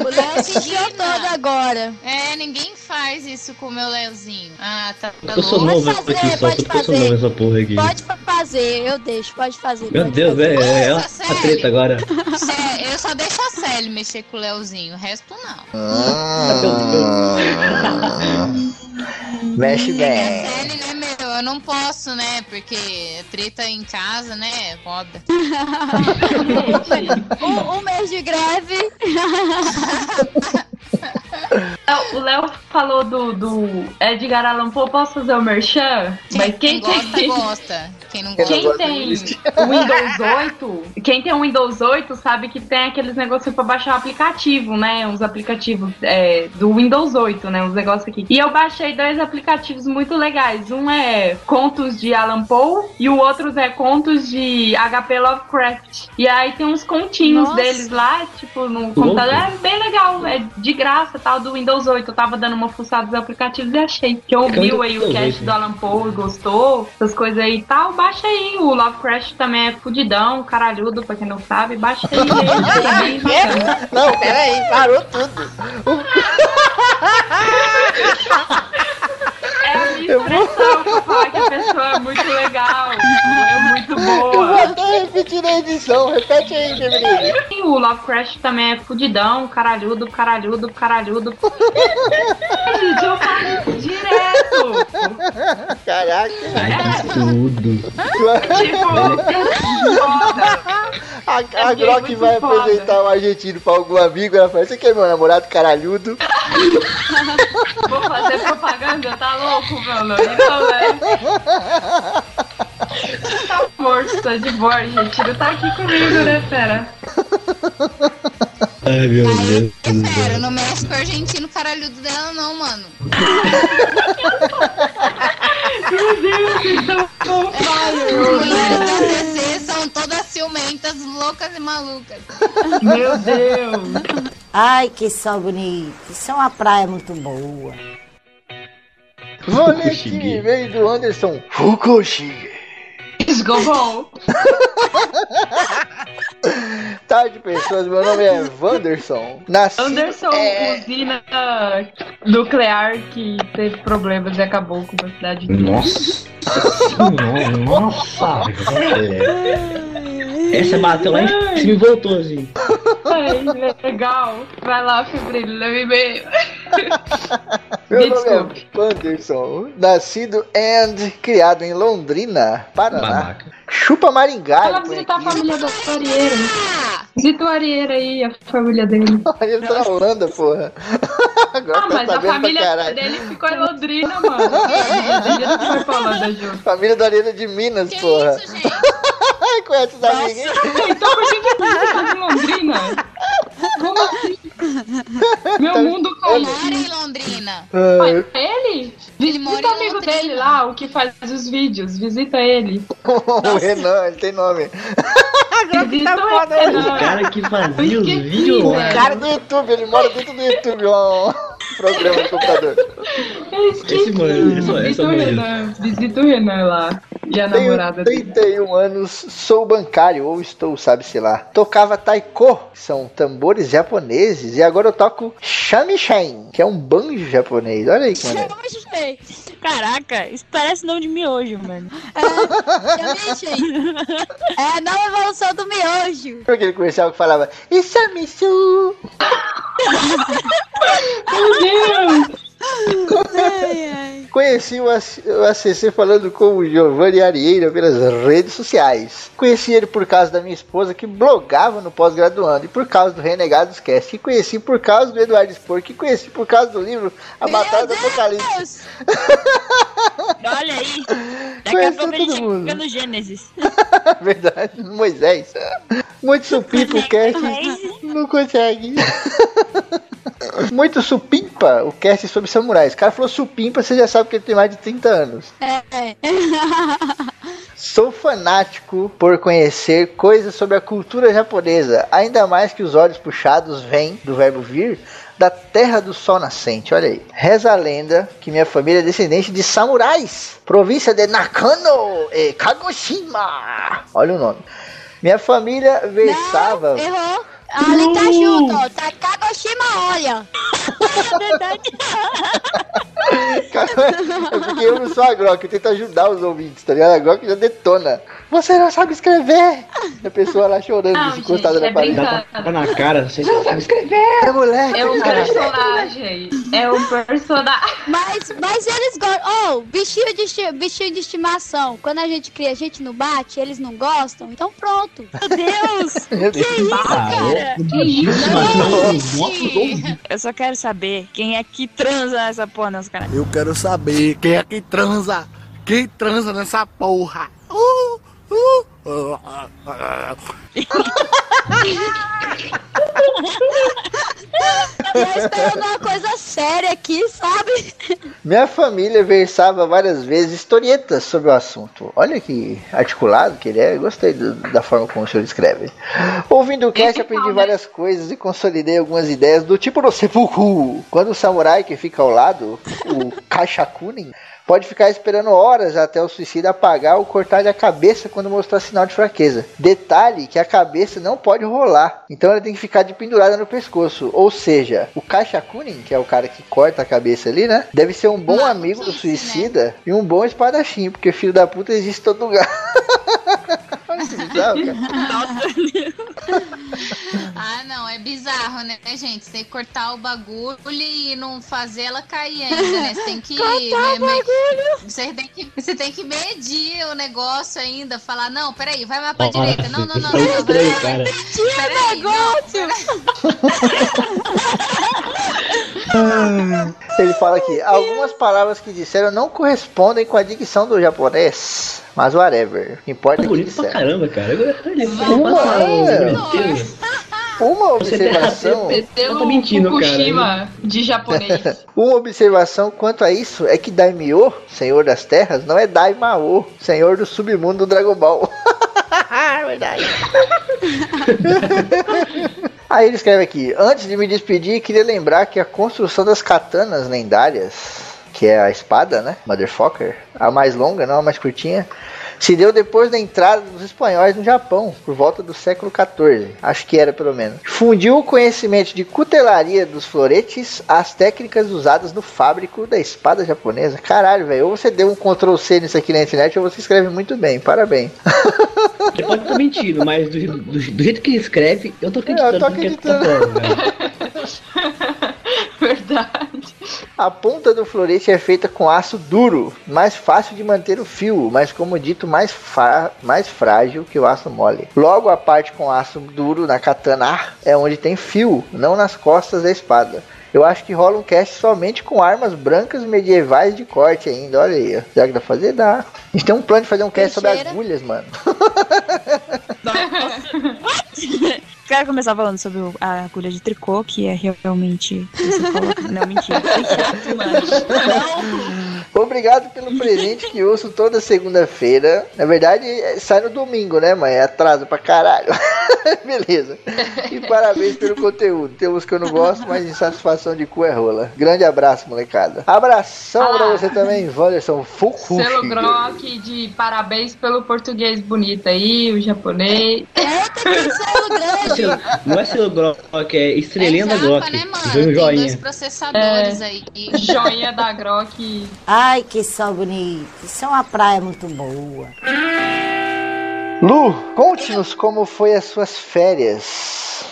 O Léo se todo agora. É, ninguém faz isso com o meu Leozinho. Ah, tá, tá Eu sou novo fazer, aqui só, pode sou fazer. novo nessa porra aqui. Pode fazer, eu deixo, pode fazer. Meu pode Deus, fazer. é, é uma Nossa, sério? treta agora. Sé- eu só deixo a Sally mexer com o Leozinho, o resto não. Mexe A bem. Sally, né, meu, eu não posso, né, porque treta em casa, né, é foda. Um, um mês de greve. O Léo falou do, do Edgar Allan Poe, posso fazer o merchan? Mas quem, Quem gosta, tem, gosta. Quem não Quem gosta, quem tem o Windows 8, quem tem o Windows 8 sabe que tem aqueles negocinhos pra baixar o aplicativo, né? Uns aplicativos é, do Windows 8, né? Uns negócios aqui. E eu baixei dois aplicativos muito legais. Um é Contos de Alan Poe e o outro é Contos de HP Lovecraft. E aí tem uns continhos Nossa. deles lá, tipo, no computador. É bem legal, é de graça, tal, do Windows 8. Eu tava dando uma fuçada nos aplicativos e achei. Que ouviu aí o cast 8, do Alan Poe e gostou, essas coisas aí e tal, baixa aí. O Lovecraft também é fudidão, caralhudo, pra quem não sabe. Baixa aí. também, bacana. Não, peraí, parou tudo. É a minha expressão pra falar que a pessoa é muito legal, é muito Eu vou boa. até repetir na edição. Repete aí, Feminine. E o Lovecraft também é fudidão, caralhudo, caralhudo, caralhudo. Gente, eu falo direto. Caraca. Que tudo. Tipo, foda. A, a É Grok vai foda. apresentar um argentino pra algum amigo. Ela fala: Você quer meu namorado caralhudo? Vou fazer propaganda, tá louco, mano? Então, né? Tá morto, tá de boa, gente. Não tá aqui comigo, né, fera? Ai, meu Aí, Deus. céu. não mexe com o argentino caralhudo dela, não, mano. Meu Deus, então. As mulheres da CC são todas ciumentas, loucas e malucas. Meu Deus. Ai, que sol bonito. Isso é uma praia muito boa. Vou ler aqui, Fukushige. veio do Anderson Fukushige. Esgobou. Tarde, pessoas. Meu nome é Wanderson. Nasci. Anderson, É, usina nuclear que teve problemas e acabou com a cidade. Nossa senhora, nossa. Essa bateu lá e voltou assim. Ai, legal. Vai lá, Fibrilho, leve e-mail. meu Me nome é Wanderson. Nascido e criado em Londrina, Paraná. Babaca. Chupa Maringá. Vai lá ele põe visitar a família do Arieira. Visita o Arieira aí, a família dele. Ele tá na Holanda, porra. Agora Ah, tá mas a família dele ficou em Londrina, mano. Ele não foi Holanda junto. Família da Arena de Minas, que porra. isso, gente? Conhece amiga, hein? Então por que que ele ficou em Londrina? Como assim? Meu mundo Mora caiu. em Londrina. Ai, Ele? Ele mora Visita o amigo Londrina. dele lá, o que faz os vídeos. Visita ele. o Renan, ele tem nome. Visita o O Renan. cara que fazia os vídeos lá. velho. Cara do YouTube, ele mora dentro do YouTube, ó. programa do computador. Eu esqueci. Esse mano, esse- esse Visita o mano. Renan. Visita o Renan lá. E a Tenho namorada dele. 31 anos, sou bancário, ou estou, sabe-se lá. Tocava taiko, que são tambores japoneses, e agora eu toco shamisen, que é um banjo japonês. Olha aí que maneiro. Caraca, isso parece nome de miojo, mano. É a nova evolução do miojo. Aquele comercial que falava Isamisu? Meu Deus! Conheci o AC o ACC falando com o Giovanni Arieira pelas redes sociais. Conheci ele por causa da minha esposa que blogava no pós-graduando e por causa do Renegados Cast. E conheci por causa do Eduardo Spor, que conheci por causa do livro A Batalha do Apocalipse. Olha aí. Daqui a Conheceu pouco a gente mundo. fica no Gênesis. Verdade, Moisés. Muito supimpa o cast. Não consegue. Muito supimpa o cast sobre samurais. O cara falou supimpa, você já sabe que ele tem mais de 30 anos. É. Sou fanático por conhecer coisas sobre a cultura japonesa, ainda mais que os olhos puxados vêm, do verbo vir, da terra do sol nascente. Olha aí. Reza a lenda que minha família é descendente de samurais, província de Nakano e Kagoshima. Olha o nome. Minha família versava. Não, errou. Ali tá junto, ó. Tá Kagoshima, olha. É verdade. Eu não sou a Grok, eu tento ajudar os ouvintes, tá ligado? A Grok já detona. Você não sabe escrever! E a pessoa lá chorando, Não, encostada gente, na é parede. Tá, tá na cara, vocês não sabem escrever. É moleque, É um cara. personagem. É um personagem. Mas, mas eles gostam. Oh, bichinho de, bichinho de estimação. Quando a gente cria, a gente não bate, eles não gostam. Então pronto. Meu Deus. Meu Deus. Cara, Que isso? eu só quero saber quem é que transa nessa porra nessa cara. Eu quero saber quem é que transa. Quem transa nessa porra? Uh, esperando uma coisa séria aqui, sabe? Minha família versava várias vezes historietas sobre o assunto. Olha que articulado que ele é. Gostei do- da forma como o senhor escreve. Ouvindo o cast, aprendi várias coisas e consolidei algumas ideias do tipo no sepulcro. Quando o samurai que fica ao lado, o Kaishakunin, pode ficar esperando horas até o suicida apagar ou cortar-lhe a cabeça quando mostrar sinal de fraqueza. Detalhe que a cabeça não pode rolar, então ela tem que ficar de pendurada no pescoço. Ou seja, o Kaishakunin, que é o cara que corta a cabeça ali, né? Deve ser um bom amigo do né? suicida e um bom espadachim, porque filho da puta existe em todo lugar. Olha que bizarro, cara. Ah, não, é bizarro, né, gente? Você tem que cortar o bagulho e não fazer ela cair ainda, né? Você tem que. Cortar o me- Você tem que, você tem que medir o negócio ainda, falar, não, peraí, vai mais pra direita. Não, não, não, não, não. Estranho, vai- cara. Peraí, não, Ele fala aqui, algumas palavras que disseram não correspondem com a dicção do japonês, mas whatever. O que importa Tá é que bonito pra caramba, cara. Agora ele Uma, é. Uma tá- observação, você- Eu o mentindo, cara. Fukushima de japonês. uma observação quanto a isso é que Daimyo, Senhor das Terras, não é Daimao, Senhor do submundo do Dragon Ball. Verdade. Aí ele escreve aqui: Antes de me despedir, queria lembrar que a construção das katanas lendárias, que é a espada, né? Motherfucker, a mais longa, não a mais curtinha, se deu depois da entrada dos espanhóis no Japão, por volta do século XIV. Acho que era pelo menos. Fundiu o conhecimento de cutelaria dos floretes às técnicas usadas no fábrico da espada japonesa. Caralho, velho. Ou você deu um Ctrl C nisso aqui na internet, ou você escreve muito bem. Parabéns. Ele pode estar mentindo, mas do, do- do jeito que ele escreve, eu tô acreditando. Eu tô acreditando. tá falando, cara. Verdade. A ponta do florete é feita com aço duro, mais fácil de manter o fio, mas como dito, mais, mais frágil que o aço mole. Logo, a parte com aço duro na katana é onde tem fio, não nas costas da espada. Eu acho que rola um cast somente com armas brancas medievais de corte ainda. Olha aí, será que dá pra fazer? Dá. A gente tem um plano de fazer um cast sobre Teixeira. agulhas, mano. Quero começar falando sobre a agulha de tricô, que é realmente. Não, mentira. Não. Obrigado pelo presente que ouço toda segunda-feira. Na verdade, é- sai no domingo, né, mãe? É atraso pra caralho. Beleza. E parabéns pelo conteúdo. Tem uns que eu não gosto, mas insatisfação de cu é rola. Grande abraço, molecada. Abração Ah. pra você também, Wanderson Fukushi. Selo Grok de parabéns pelo português bonito aí, o japonês. Selo Não é selo Grok, é estrelinha da Grok. né, mano? Joinha, Tem dois processadores É. aí. Joinha da Grok. Ai, que sol bonito. Isso é uma praia muito boa. Lu, conte-nos como foi as suas férias.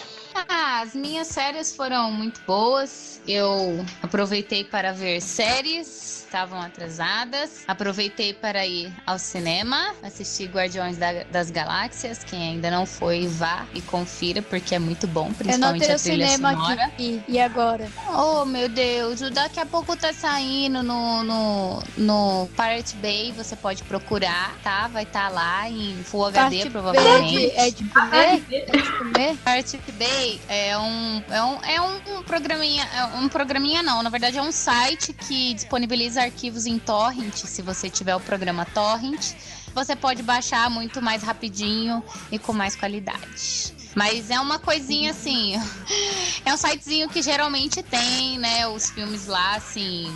Ah, as minhas férias foram muito boas. Eu aproveitei para ver séries, estavam atrasadas. Aproveitei para ir ao cinema, assistir Guardiões da- das Galáxias. Quem ainda não foi, vá e confira, porque é muito bom, Eu não principalmente a trilha cinema sonora. aqui. E agora? Oh, meu Deus, o daqui a pouco tá saindo no, no, no Pirate Bay, você pode procurar, tá? Vai estar lá em Full HD, provavelmente. B é de comer? É de comer? Pirate Bay é um, é um, é um programinha, é um programinha não, na verdade é um site que disponibiliza arquivos em torrent, se você tiver o programa torrent, você pode baixar muito mais rapidinho e com mais qualidade. Mas é uma coisinha assim, é um sitezinho que geralmente tem, né, os filmes lá, assim,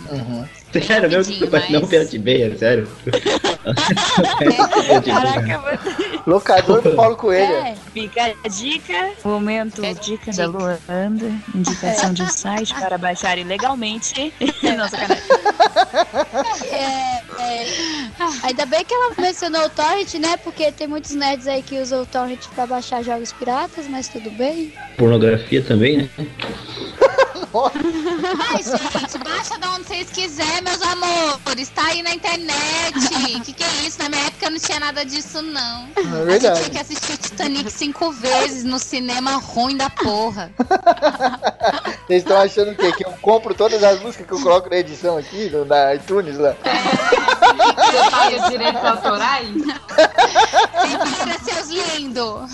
Sério, mesmo que rapidinho, não mas- Pirate Bay, é sério. Caraca, Locador do Paulo Coelho. É, fica a dica. Momento dica da Luanda. Indicação de site para baixar ilegalmente. Não, sacanagem. É, é, ainda bem que ela mencionou o torrent, né? Porque tem muitos nerds aí que usam o torrent pra baixar jogos piratas, mas tudo bem. Pornografia também, né? Ai, gente, baixa de onde vocês quiserem, meus amores. Tá aí na internet. Que que é isso? Na minha época não tinha nada disso, não. É A gente verdade. tinha que assistir Titanic cinco vezes no cinema ruim da porra. Vocês estão achando o quê? Que eu compro todas as músicas que eu coloco na edição aqui, no, na iTunes lá? Você paga os direitos autorais? Para, seus lindos.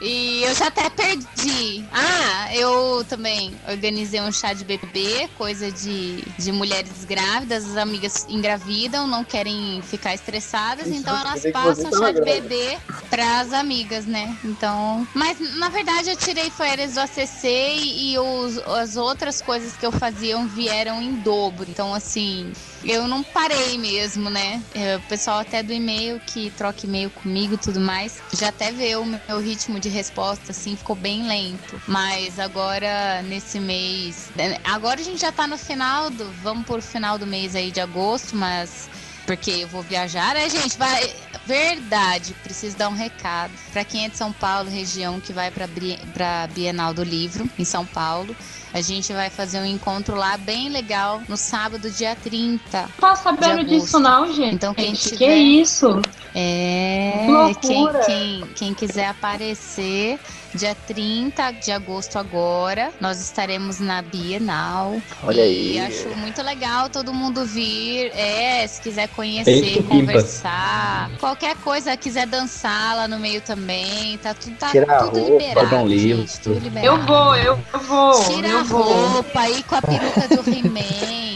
E eu já até perdi. Ah, eu também organizei um chá de bebê, coisa de, de mulheres grávidas. As amigas engravidam, não querem ficar estressadas, Isso, então elas passam chá de grávida. bebê pras amigas, né? Então. Mas na verdade eu tirei férias do ACC e, e os, as outras coisas que eu fazia vieram em dobro. Então, assim. Eu não parei mesmo, né? É, O pessoal até do e-mail que troca e-mail comigo e tudo mais, já até vê o meu ritmo de resposta, assim, ficou bem lento. Mas agora, nesse mês. né, Agora a gente já tá no final do. Vamos por final do mês aí de agosto, mas. Porque eu vou viajar, né, gente? Vai. Verdade, preciso dar um recado. Pra quem é de São Paulo, região que vai pra, Bri- pra Bienal do Livro, em São Paulo. A gente vai fazer um encontro lá bem legal no sábado, dia 30. Não tô sabendo disso não, gente. Então quem Que tiver... isso? É, Que quem, quem, quem quiser aparecer, dia 30 de agosto agora, nós estaremos na Bienal. Olha E aí. acho muito legal todo mundo vir. É, se quiser Eita, conhecer, pimpa. conversar, qualquer coisa, quiser dançar lá no meio também, tá tudo, tá Tirar a tudo roupa, liberado. um livro. gente, tudo liberado. Eu vou, eu, eu vou. Tira a eu vou. roupa, ir com a peruca do He-Man.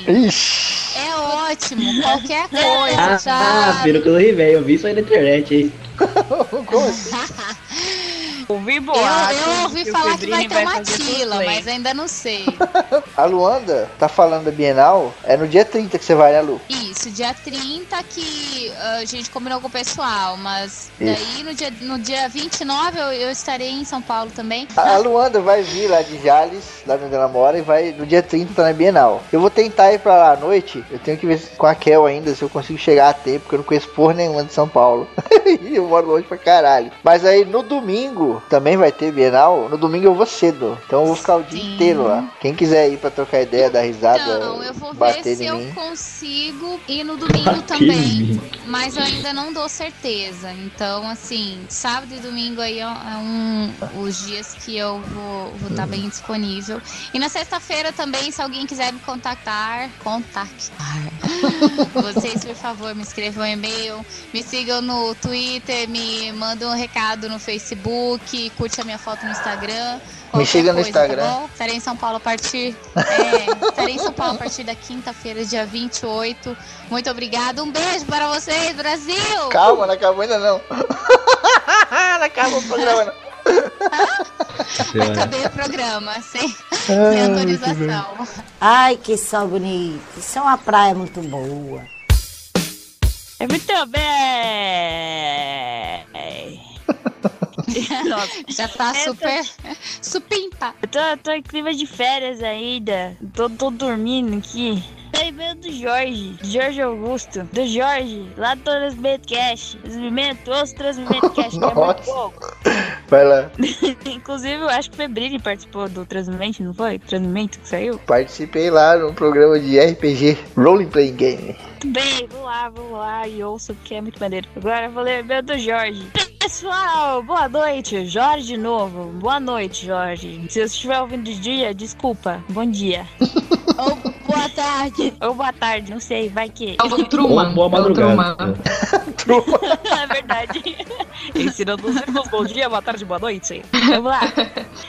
Ixi. É ótimo, qualquer coisa, Ah, ah, sabe? peruca do Rivel, eu vi isso aí na internet aí. Ouvi Eu, boatos eu ouvi que falar que vai ter uma tila, mas ainda não sei. A Luanda tá falando da Bienal, é no dia 30 que você vai, né, Lu? Isso, dia 30 que ah, a gente combinou com o pessoal, mas Isso. daí no dia, no dia 29 eu, eu estarei em São Paulo também. A a Luanda vai vir lá de Jales, lá onde ela mora, e vai no dia 30 tá na Bienal. Eu vou tentar ir pra lá à noite. Eu tenho que ver com a Kel ainda se eu consigo chegar a tempo, porque eu não conheço porra nenhuma de São Paulo. E eu moro longe pra caralho. Mas aí no domingo também vai ter Bienal. No domingo eu vou cedo. Então eu vou ficar o dia Sim. inteiro lá. Quem quiser ir pra trocar ideia, dar risada, Então, eu vou ver bater se em eu mim. consigo ir no domingo também. Mas eu ainda não dou certeza. Então, assim, sábado e domingo aí é é um, os dias que eu vou estar vou tá bem disponível. E na sexta-feira também, se alguém quiser me contactar, contactar. Vocês, por favor, me escrevam um e-mail, me sigam no Twitter, me mandam um recado no Facebook, curte a minha foto no Instagram. Me siga no coisa, Instagram. Tá bom? Estarei em São Paulo a partir. É, estarei em São Paulo a partir da quinta-feira, dia 28. Muito obrigada. Um beijo para vocês, Brasil! Calma, não acabou ainda não. não acabou o programa não. Acabei o programa, sem, sem Ai, autorização. Ai, que sol bonito. Isso é uma praia muito boa. É muito bem. Já tá super. Supimpa. Eu tô, tô em clima de férias ainda. Tô, tô dormindo aqui. Tá e-mail do Jorge, Jorge Augusto, do Jorge, lá do Transmit Cash. Transmimento, ouço Transmit Cash, que é muito pouco. Vai lá. Inclusive, eu acho que o Febrini participou do Transmimento, não foi? Transmimento que saiu? Participei lá no programa de RPG, Role Playing Game. Muito bem, vou lá, vou lá e ouço porque é muito maneiro. Agora eu vou ler o e-mail do Jorge. Pessoal, boa noite, Jorge de novo. Boa noite, Jorge. Se você estiver ouvindo de dia, desculpa. Bom dia. Ou boa tarde. Ou boa tarde, não sei, vai que. É o Truman. Ou boa É madrugada. Truman. é verdade. Ensinando os irmãos, bom dia, boa tarde, boa noite. Vamos lá.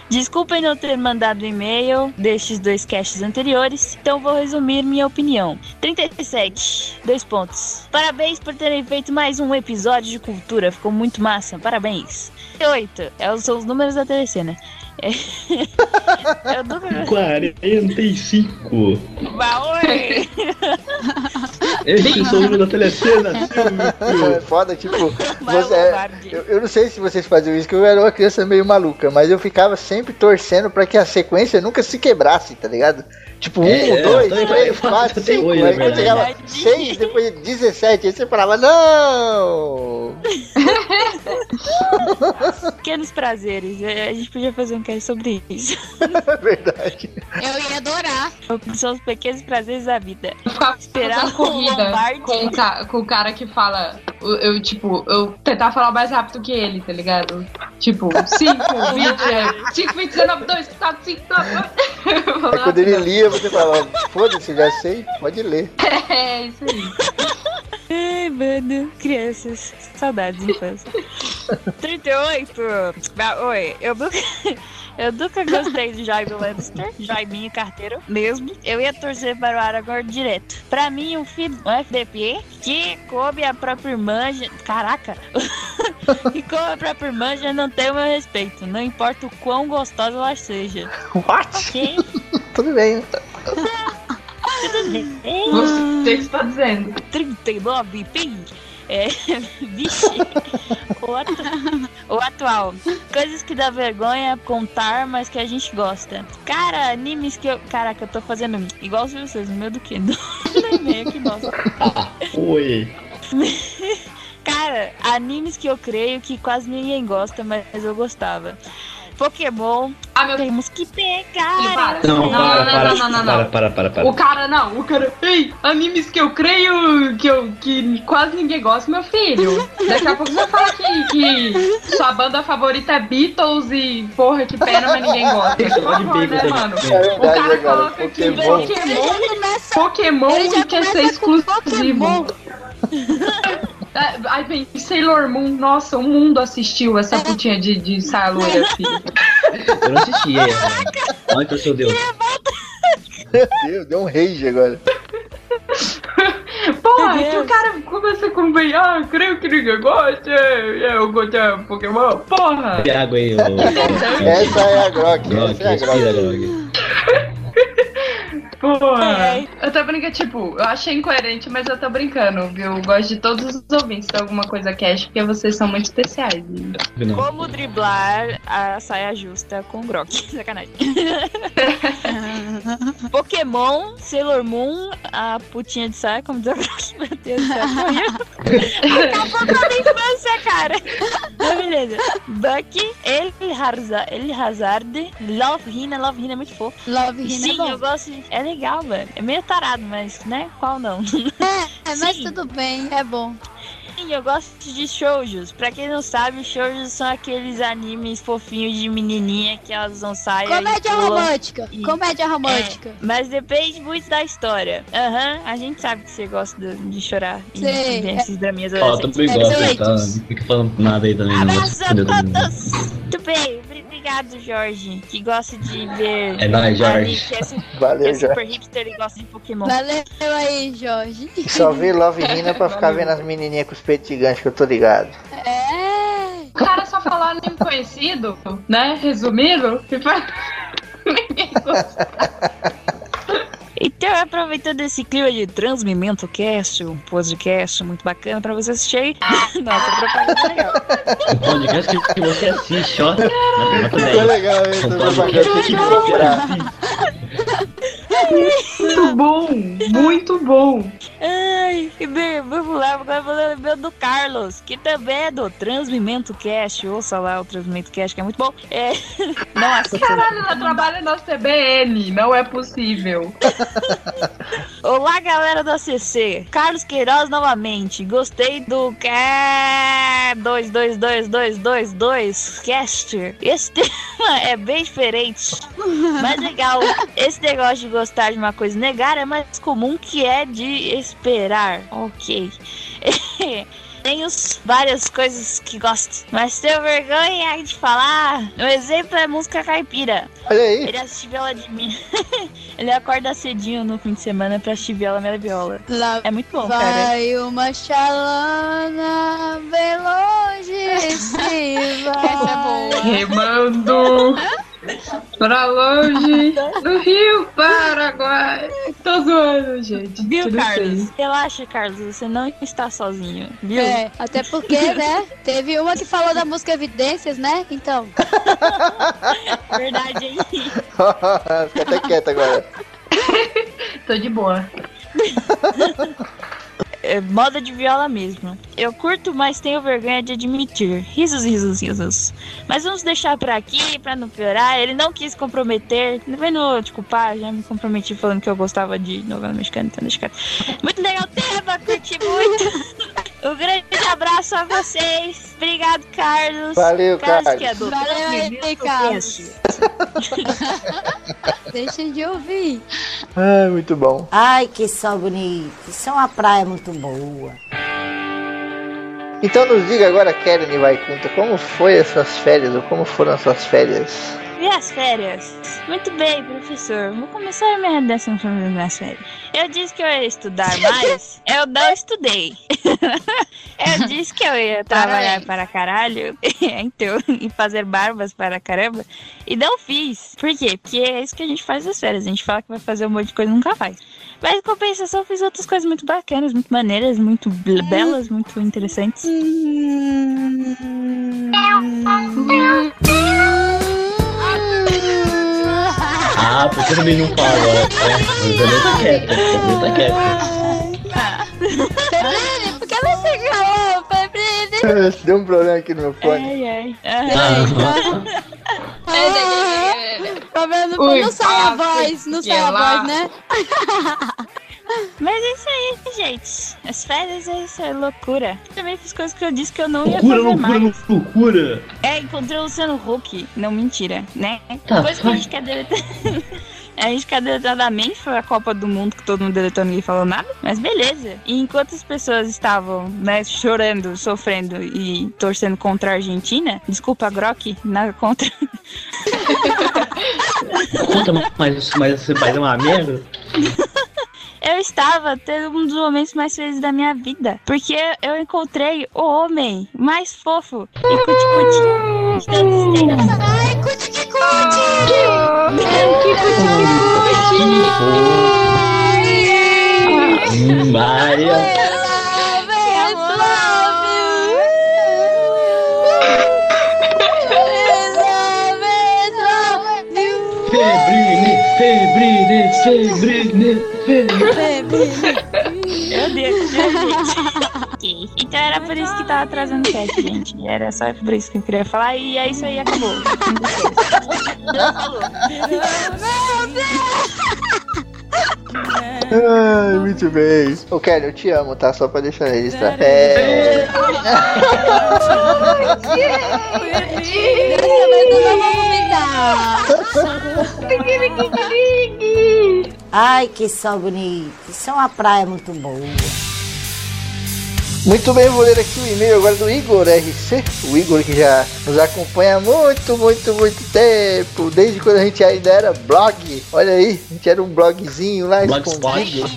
Desculpem não ter mandado e-mail destes dois casts anteriores, então vou resumir minha opinião. 37, dois pontos. Parabéns por terem feito mais um episódio de cultura, ficou muito massa, parabéns. 8, é, são os números da TVC, né? É, é o número... 45. Baoi! Esse sou o número da telecena. É foda, tipo, você, é- eu, eu não sei se vocês faziam isso, que eu era uma criança meio maluca, mas eu ficava sempre torcendo pra que a sequência nunca se quebrasse, tá ligado? Tipo, um, É, é, dois, eu três, eu faço quatro, até cinco, hoje, na aí quando chegava verdade. seis, depois de 17, aí você falava, não! Pequenos prazeres, é, a gente podia fazer um cast sobre isso. É verdade. Eu ia adorar. São os pequenos prazeres da vida. Ficar Esperar corrida com o, ca- com o cara que fala. Eu, eu, tipo, eu tentar falar mais rápido que ele, tá ligado? Tipo, 5, 20, 5, 20, 19, 2, 4, 5, 9. Aí quando ele lia, você falava, foda-se, já sei, pode ler. É, isso aí. Ai, mano, crianças, saudades de infância. 38. Ah, oi, eu nunca, eu nunca gostei de Jaime Lannister, Jaiminho Carteiro, mesmo. Eu ia torcer para o Aragorn direto. Pra mim, um filho FDP que come a própria irmã. já- Caraca! que come a própria irmã já não tem o meu respeito. Não importa o quão gostosa ela seja. What? Ok? Tudo bem. Tudo bem. Você que está dizendo. 39 pi. É, vixe. O, atu- o atual. Coisas que dá vergonha contar, mas que a gente gosta. Cara, animes que eu. Caraca, eu tô fazendo igual os vocês, meu do que? E-mail, que bosta. Oi. Cara, animes que eu creio que quase ninguém gosta, mas eu gostava. Pokémon, Ah, meu temos que Ele pegar. para. eu Não, sei. para, não, para, não, não, não, para, não. para, para, para. O cara, não, o cara. Ei, animes que eu creio que, eu, que quase ninguém gosta, meu filho. Daqui a pouco você fala que, que sua banda favorita é Beatles e porra, que pena, mas ninguém gosta. Por favor, né, mano? O cara coloca que Pokémon. Ele Pokémon. Pokémon Ele quer ser exclusivo. É, Aí vem Sailor Moon, nossa, o mundo assistiu essa putinha de, de saia loira, filho. Eu não assisti, é. Ai, que seu Deus. Meu Deus, deu um rage agora. Porra, que o cara começa com bem, ah, creio que ninguém gosta, eu gosto de Pokémon, porra. Tem água aí, ô. Essa é a Grok, Grog, essa é a. Grog. Porra. É. Eu tô brincando, tipo, eu achei incoerente, mas eu tô brincando, viu? Eu gosto de todos os ouvintes de alguma coisa cash, porque vocês são muito especiais. Não. Como driblar a saia justa com Grok. Sacanagem. Pokémon, Sailor Moon, a putinha de saia, como diz a Grok. Meu Deus do céu. Acabou com a minha infância, cara. Mas beleza. Bucky, El Hazard, El Hazard, Love Hina, Love Hina é muito fofo. Love Hina Sim, é bom. eu gosto. de- É legal, velho. É meio tarado, mas, né? Qual não? É, mas Sim. tudo bem, é bom. Sim, eu gosto de shoujos. Pra quem não sabe, shoujos são aqueles animes fofinhos de menininha que elas não saem. Comédia romântica. Comédia romântica. É, mas depende muito da história. Aham, a gente sabe que você gosta de, de chorar e Sei, ver é. esses draminhas Ó, adolescentes. também gosto, Excelentes. tá? Não fica falando nada aí também. Abraço a todos! Muito bem, obrigado, Jorge, que gosta de ver. É nóis, Jorge. Que é, su- que Valeu, é super hipster e gosta de Pokémon. Valeu aí, Jorge. Só vi Love Hina pra ficar vendo as menininhas com os peitos gigantes que eu tô ligado. É. O cara só falou anime conhecido, né? Resumindo, e faz- Ninguém gosta. Então, aproveitando esse clima de Transmimento Cast, um podcast muito bacana pra você assistir aí. Nossa, propaganda legal. O podcast que, que você assiste, ó. Nota Ficou 10. legal essa Um propaganda podcast que que comprar. Muito bom, muito bom. Ai, e bem, vamos lá, agora vou lembrar do Carlos, que também é do Transmimento Cast. Ouça lá o Transmimento Cast, que é muito bom. É, não assista. Caralho, ela trabalha na CBN, não é possível. Olá, galera da CC. Carlos Queiroz novamente. Gostei do Ca- 222222 Cast. Esse tema é bem diferente, mas legal. Esse negócio de gostar de uma coisa e negar é mais comum que é de esperar. Ok. Tenho várias coisas que gosto, mas tenho vergonha de falar. Um exemplo é música caipira. Olha aí. Ele assiste viola de mim. Ele acorda cedinho no fim de semana pra assistir viola minha viola. Lá É muito bom, cara. vai uma chalana bem longe se vai. Essa é boa. Remando pra longe do Rio Paraguai. Tô zoando, gente. Viu, Tudo Carlos? bem. Relaxa, Carlos. Você não está sozinho. Viu? É, até porque, né? Teve uma que falou da música Evidências, né? Então. Verdade, hein? Fica até quieto agora. Tô de boa. É moda de viola mesmo. Eu curto, mas tenho vergonha de admitir. Risos, risos, risos. Mas vamos deixar pra aqui, pra não piorar. Ele não quis comprometer. Não vai no te culpar, já me comprometi falando que eu gostava de novela mexicana, então deixa. Muito legal tema, curti muito. Um grande abraço a vocês. Obrigado, Carlos. Valeu, Carlos. Carlos. que é do Valeu aí, Transmimento Carlos. Deixem de ouvir. Ai, muito bom. Ai, que sol bonito. Isso é uma praia muito boa. Então nos diga agora, Karen e Vaikunta, como foi as suas férias ou como foram as suas férias? E as férias? Muito bem, professor. Vou começar a minha décima sobre as minhas férias. Eu disse que eu ia estudar mais. eu não estudei. eu disse que eu ia trabalhar para caralho. então, e fazer barbas para caramba. E não fiz. Por quê? Porque é isso que a gente faz nas férias. A gente fala que vai fazer um monte de coisa e nunca faz. Mas em compensação, eu fiz outras coisas muito bacanas, muito maneiras, muito be- belas, muito interessantes. Ah, por que também não fala agora? É, o Danilo tá quieto. O Danilo tá quieto. Febrine, por que você calou, Febrine? Deu um problema aqui no meu fone. Ai, ai. Ah, Tá vendo? Não sai a voz, não sai a voz, né? Mas é isso aí, gente. As férias é isso, é loucura. Também fiz coisas que eu disse que eu não ia loucura, fazer loucura, mais. loucura. É, encontrei o Luciano Huck. Não, mentira, né? Tá, Coisa que a gente quer deletar. A gente quer deletadamente foi a Copa do Mundo que todo mundo deletou, ninguém falou nada. Mas beleza. E enquanto as pessoas estavam, né, chorando, sofrendo e torcendo contra a Argentina, desculpa, Grok, nada contra. Conta, mas, mas você faz uma merda? Eu estava tendo um dos momentos mais felizes da minha vida. Porque eu encontrei o homem mais fofo e cuti-cuti. Ai, cuti que Hum, Maria. Febrine, febrine, febrine, febrine. Meu Deus, gente. Ok. Então era por isso que tava atrasando o cast, gente. Era só por isso que eu queria falar. E é isso aí, acabou. Meu Deus. Ai, muito bem. Ô, Kelly, eu te amo, tá? Só pra deixar registrado. É. Ai, que sol bonito. Isso é uma praia muito boa. Muito bem, vou ler aqui o e-mail agora do Igor RC. O Igor que já nos acompanha há muito, muito, muito tempo. Desde quando a gente ainda era blog. Olha aí, a gente era um blogzinho lá escondido.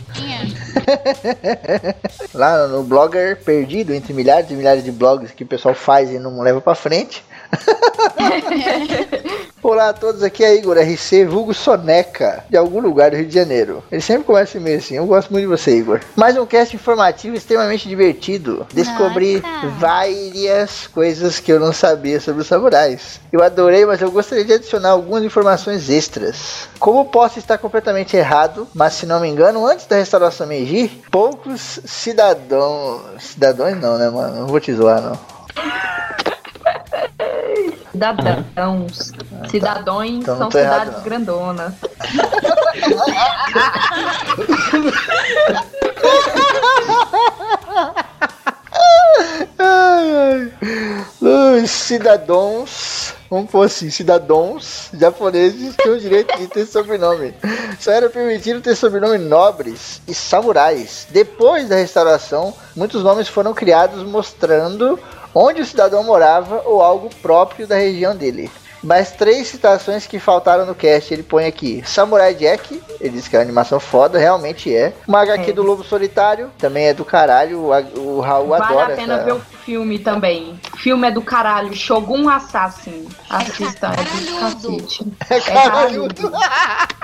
lá no Blogger perdido entre milhares e milhares de blogs que o pessoal faz e não leva pra frente. Olá a todos, aqui é Igor RC, vulgo Soneca, de algum lugar do Rio de Janeiro. Ele sempre começa meio assim, eu gosto muito de você, Igor. Mais um cast informativo extremamente divertido. Descobri várias coisas que eu não sabia sobre os samurais. Eu adorei, mas eu gostaria de adicionar algumas informações extras. Como posso estar completamente errado, mas se não me engano, antes da restauração Meiji, poucos cidadãos. Cidadãos não, né, mano? Não vou te zoar, não. Cidadãos. Cidadões Então não são tô errado, cidades não. grandonas. Os cidadãos, vamos pôr assim, cidadãos japoneses tinham o direito de ter sobrenome. Só era permitido ter sobrenome nobres e samurais. Depois da restauração, muitos nomes foram criados mostrando onde o cidadão morava ou algo próprio da região dele. Mais três citações que faltaram no cast, ele põe aqui. Samurai Jack, ele diz que é uma animação foda, realmente é. Uma HQ É. do Lobo Solitário, também é do caralho, o, o Raul Vale adora a pena essa... ver o filme também. Filme é do caralho. Shogun Assassin. Assista, é do cacete. É caralhudo.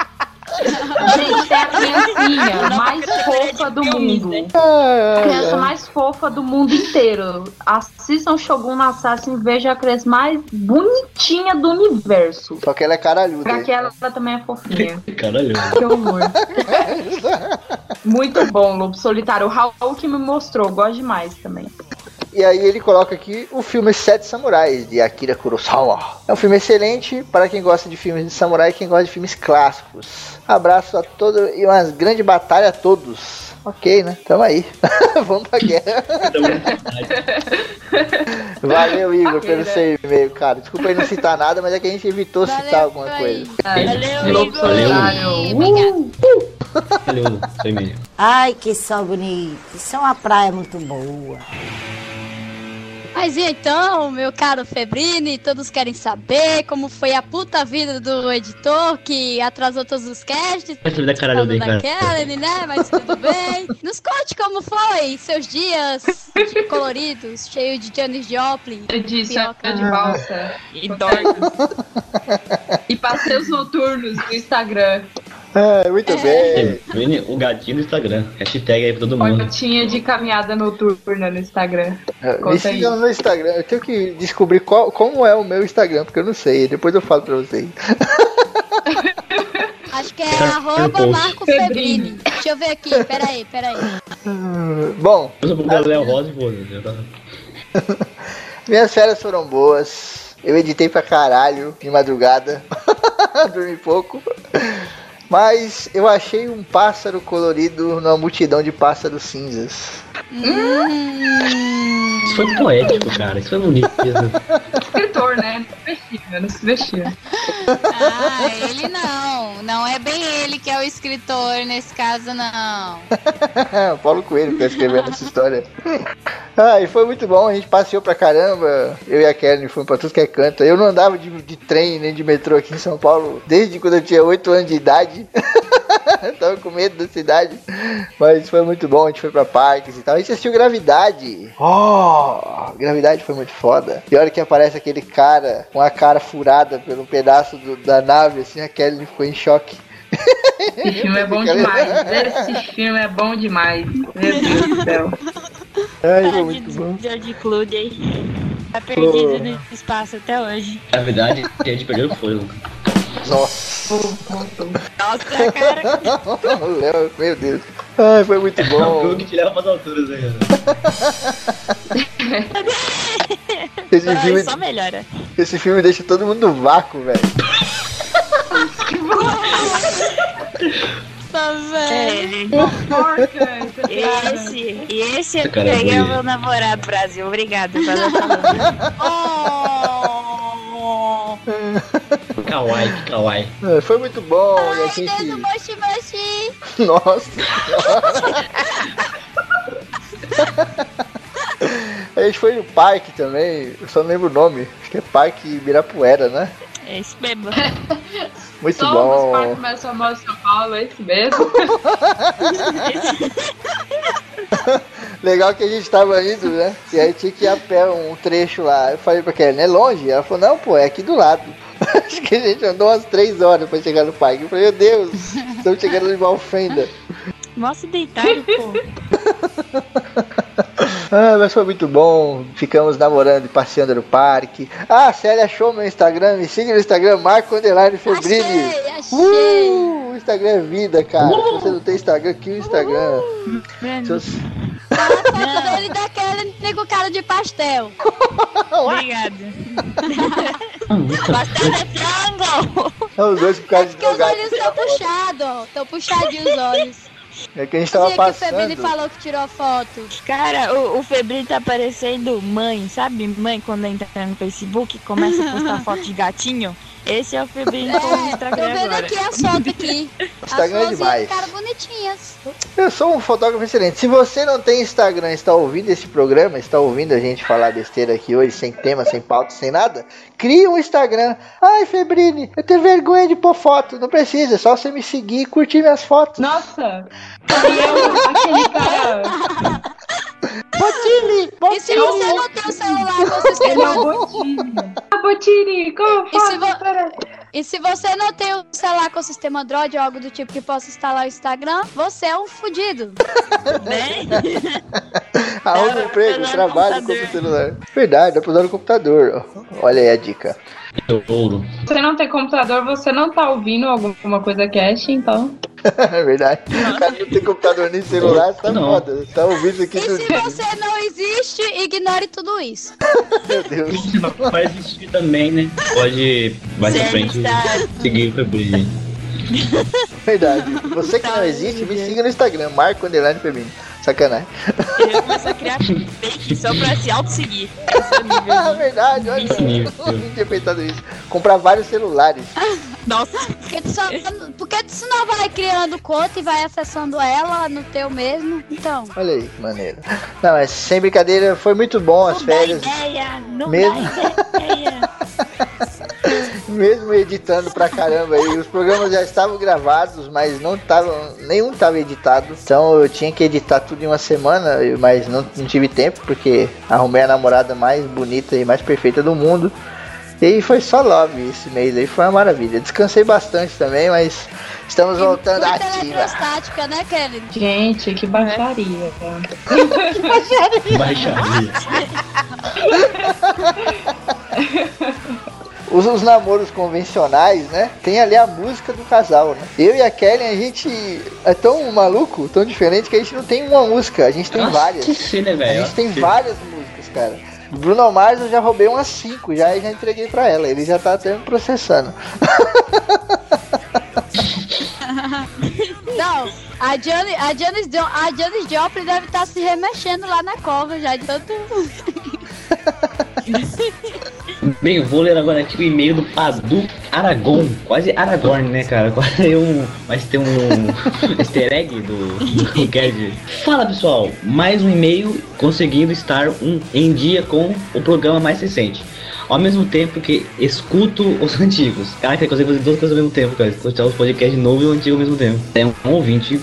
Gente, tem a criancinha mais fofa do mundo. A criança mais fofa do mundo inteiro. Assistam Shogun Assassin e vejam a criança mais bonitinha do universo. Só que ela é caralhuda. Pra que ela também é fofinha. Caralho. Que horror. Muito bom, Lobo Solitário. O Raul que me mostrou, gosto demais também. E aí ele coloca aqui o filme Sete Samurais, de Akira Kurosawa. É um filme excelente para quem gosta de filmes de samurai e quem gosta de filmes clássicos. Abraço a todos e uma grande batalha a todos. Ok, né? Tamo aí. Vamos pra guerra. Valeu, Igor, pelo seu e-mail, cara. Desculpa aí não citar nada, mas é que a gente evitou citar alguma coisa. Valeu, Igor. Solitário. Obrigada. Valeu, seu e-mail. Ai, que sol bonito. Isso é uma praia muito boa. Mas e então, meu caro Febrini, todos querem saber como foi a puta vida do editor que atrasou todos os casts. Da caralho dele, da cara. Kelly, né? Mas tudo bem. Nos conte como foi seus dias de coloridos, cheio de Janis Joplin. De Pioca. sonho de valsa. E dorme. E passeios noturnos no Instagram. É, muito bem. Vini, O gatinho do Instagram. Hashtag aí pra todo mundo. Fotinha de caminhada noturna no Instagram. Me Conta aí. sigam no Instagram. Eu tenho que descobrir qual, como é o meu Instagram, porque eu não sei. Depois eu falo pra vocês. Acho que é no arroba. Marco Febrini. Deixa eu ver aqui, peraí, peraí. Bom, Eu sou Gabriel Rosa e já tá- minhas férias foram boas. Eu editei pra caralho de madrugada. Dormi pouco. Mas eu achei um pássaro colorido numa multidão de pássaros cinzas. Isso foi poético, cara. Isso foi bonito. Escritor, né? Não se vestia, não se vestia. Ah, ele não. Não é bem ele que é o escritor nesse caso, não. Paulo Coelho que tá escrevendo essa história. Ah, e foi muito bom, a gente passeou pra caramba. Eu e a Kelly fomos pra tudo que é canto. Eu não andava de, de trem nem de metrô aqui em São Paulo desde quando eu tinha 8 anos de idade. Tava com medo da cidade. Mas foi muito bom, a gente foi pra parques e tal. A gente assistiu Gravidade. Oh, Gravidade foi muito foda. E a hora que aparece aquele cara com a cara furada pelo pedaço do- da nave, assim, a Kelly ficou em choque. Esse filme é bom demais. Esse filme é bom demais. Meu Deus do céu. Ai, foi muito bom. George Clooney. Tá perdido no espaço até hoje. Na verdade, a gente perdeu o fogo. Nossa. Nossa, cara. Léo, Meu Deus. Ai, foi muito É o bom. jogo que te leva pras alturas, né, cara? Esse Ai, filme, só melhora. esse filme deixa todo mundo no vácuo, velho. Nossa, velho. Fofoca, essa piada. Esse, esse é o bonito. meu namorado, Brasil. Obrigada pela palavra. Oh! Kawaii, que kawaii. É, Foi muito bom. e a Ai, gente... Deus, mochi, mochi. Nossa. a gente foi no parque também. Eu só não lembro o nome. Acho que é Parque Ibirapuera, né? É isso mesmo. Muito Somos bom. parques mais famosos de São Paulo, é esse mesmo. Legal que a gente tava indo, né? E aí tinha que ir a pé um trecho lá. Eu falei pra Kelly, é longe? Ela falou, não, pô, é aqui do lado. Acho que a gente andou umas três horas pra chegar no parque. Eu falei, meu Deus, estamos chegando em Malfenda. Mostra deitado, pô. Ah, mas foi muito bom. Ficamos namorando e passeando no parque. Ah, a Célia achou meu Instagram. Me siga no Instagram, Marco Underline Febrini. Achei, achei. Uh, o Instagram é vida, cara. Se você não tem Instagram, aqui o Instagram. Se você- A foto dele daquele nego cara de pastel. Obrigada. Pastel de frango. É os dois por causa de Porque os olhos estão puxados, estão puxadinhos os olhos. É que a gente tava Dizia que o Febrini passando. falou que tirou a foto. Cara, o, o Febrinho tá parecendo mãe, sabe? Mãe quando entra no Facebook e começa a postar foto de gatinho. Esse é o Febrinho com o É, tô Instagram vendo agora. aqui as fotos aqui. As Instagram é florzinhas demais. ficaram bonitinhas. Eu sou um fotógrafo excelente. Se você não tem Instagram, está ouvindo esse programa, está ouvindo a gente falar besteira aqui hoje, sem tema, sem pauta, sem nada, cria um Instagram. Ai, Febrini, eu tenho vergonha de pôr foto. Não precisa, é só você me seguir e curtir minhas fotos. Nossa! Eu, aquele cara. Botini, E se você não tem o celular com o Ele sistema é o Botini. Ah, Botini, como E se, vo- e se você não tem o celular com o sistema Android ou algo do tipo que possa instalar o Instagram, você é um fudido. Né? Arruma Dá um emprego, trabalho com o celular. Verdade, dá pra usar no computador. Olha aí a dica. Ouro. Se você não tem computador, você não tá ouvindo alguma coisa cash, então. É verdade. O cara não tem computador nem celular, tá Não. foda. Tá ouvindo aqui E do se você não existe, ignore tudo isso. Meu Deus. Se não faz existir também, né? Pode mais pra a frente seguir o Febrinho. Verdade. Você que não existe, me siga no Instagram, Marco Underline Femini. Sacanagem. Ele vai começar a criar fake só pra se auto-seguir. É Ah, de- verdade, olha. Esse nível. Não tinha pensado nisso. Comprar vários celulares. Nossa, Porque tu, só, porque tu senão vai criando conta e vai acessando ela no teu mesmo. Então, Olha aí, que maneiro. Não, mas sem brincadeira, foi muito bom as não dá férias. ideia, não Mesmo? dá ideia. Mesmo editando pra caramba aí, os programas já estavam gravados, mas não estavam, nenhum estava editado. Então eu tinha que editar tudo em uma semana, mas não, não tive tempo porque arrumei a namorada mais bonita e mais perfeita do mundo. E foi só love esse mês aí, foi uma maravilha. Descansei bastante também, mas estamos voltando muita ativa. eletrostática, né, Kevin? Gente, que baixaria. Baixaria. Os, os namoros convencionais, né? Tem ali a música do casal, né? Eu e a Kelly, a gente é tão maluco, tão diferente que a gente não tem uma música, a gente tem várias. Que ser, né, A velho? gente tem várias músicas, cara. Bruno Mars eu já roubei umas 5 já e já entreguei pra ela. Ele já tá até me processando. Não, a Janis, a Janis, a Janis Joplin deve estar se remexendo lá na cova já de tanto. Bem, vou ler agora aqui o e-mail do Padu Aragon. Quase Aragorn, né, cara? Quase um. Mas tem um easter egg do, do Kevin. Fala pessoal, mais um e-mail conseguindo estar um, em dia com o programa mais recente. Ao mesmo tempo que escuto os antigos. Caraca, eu consigo fazer duas coisas ao mesmo tempo, cara. Escutar os podcasts novos e o antigo ao mesmo tempo. É um ouvinte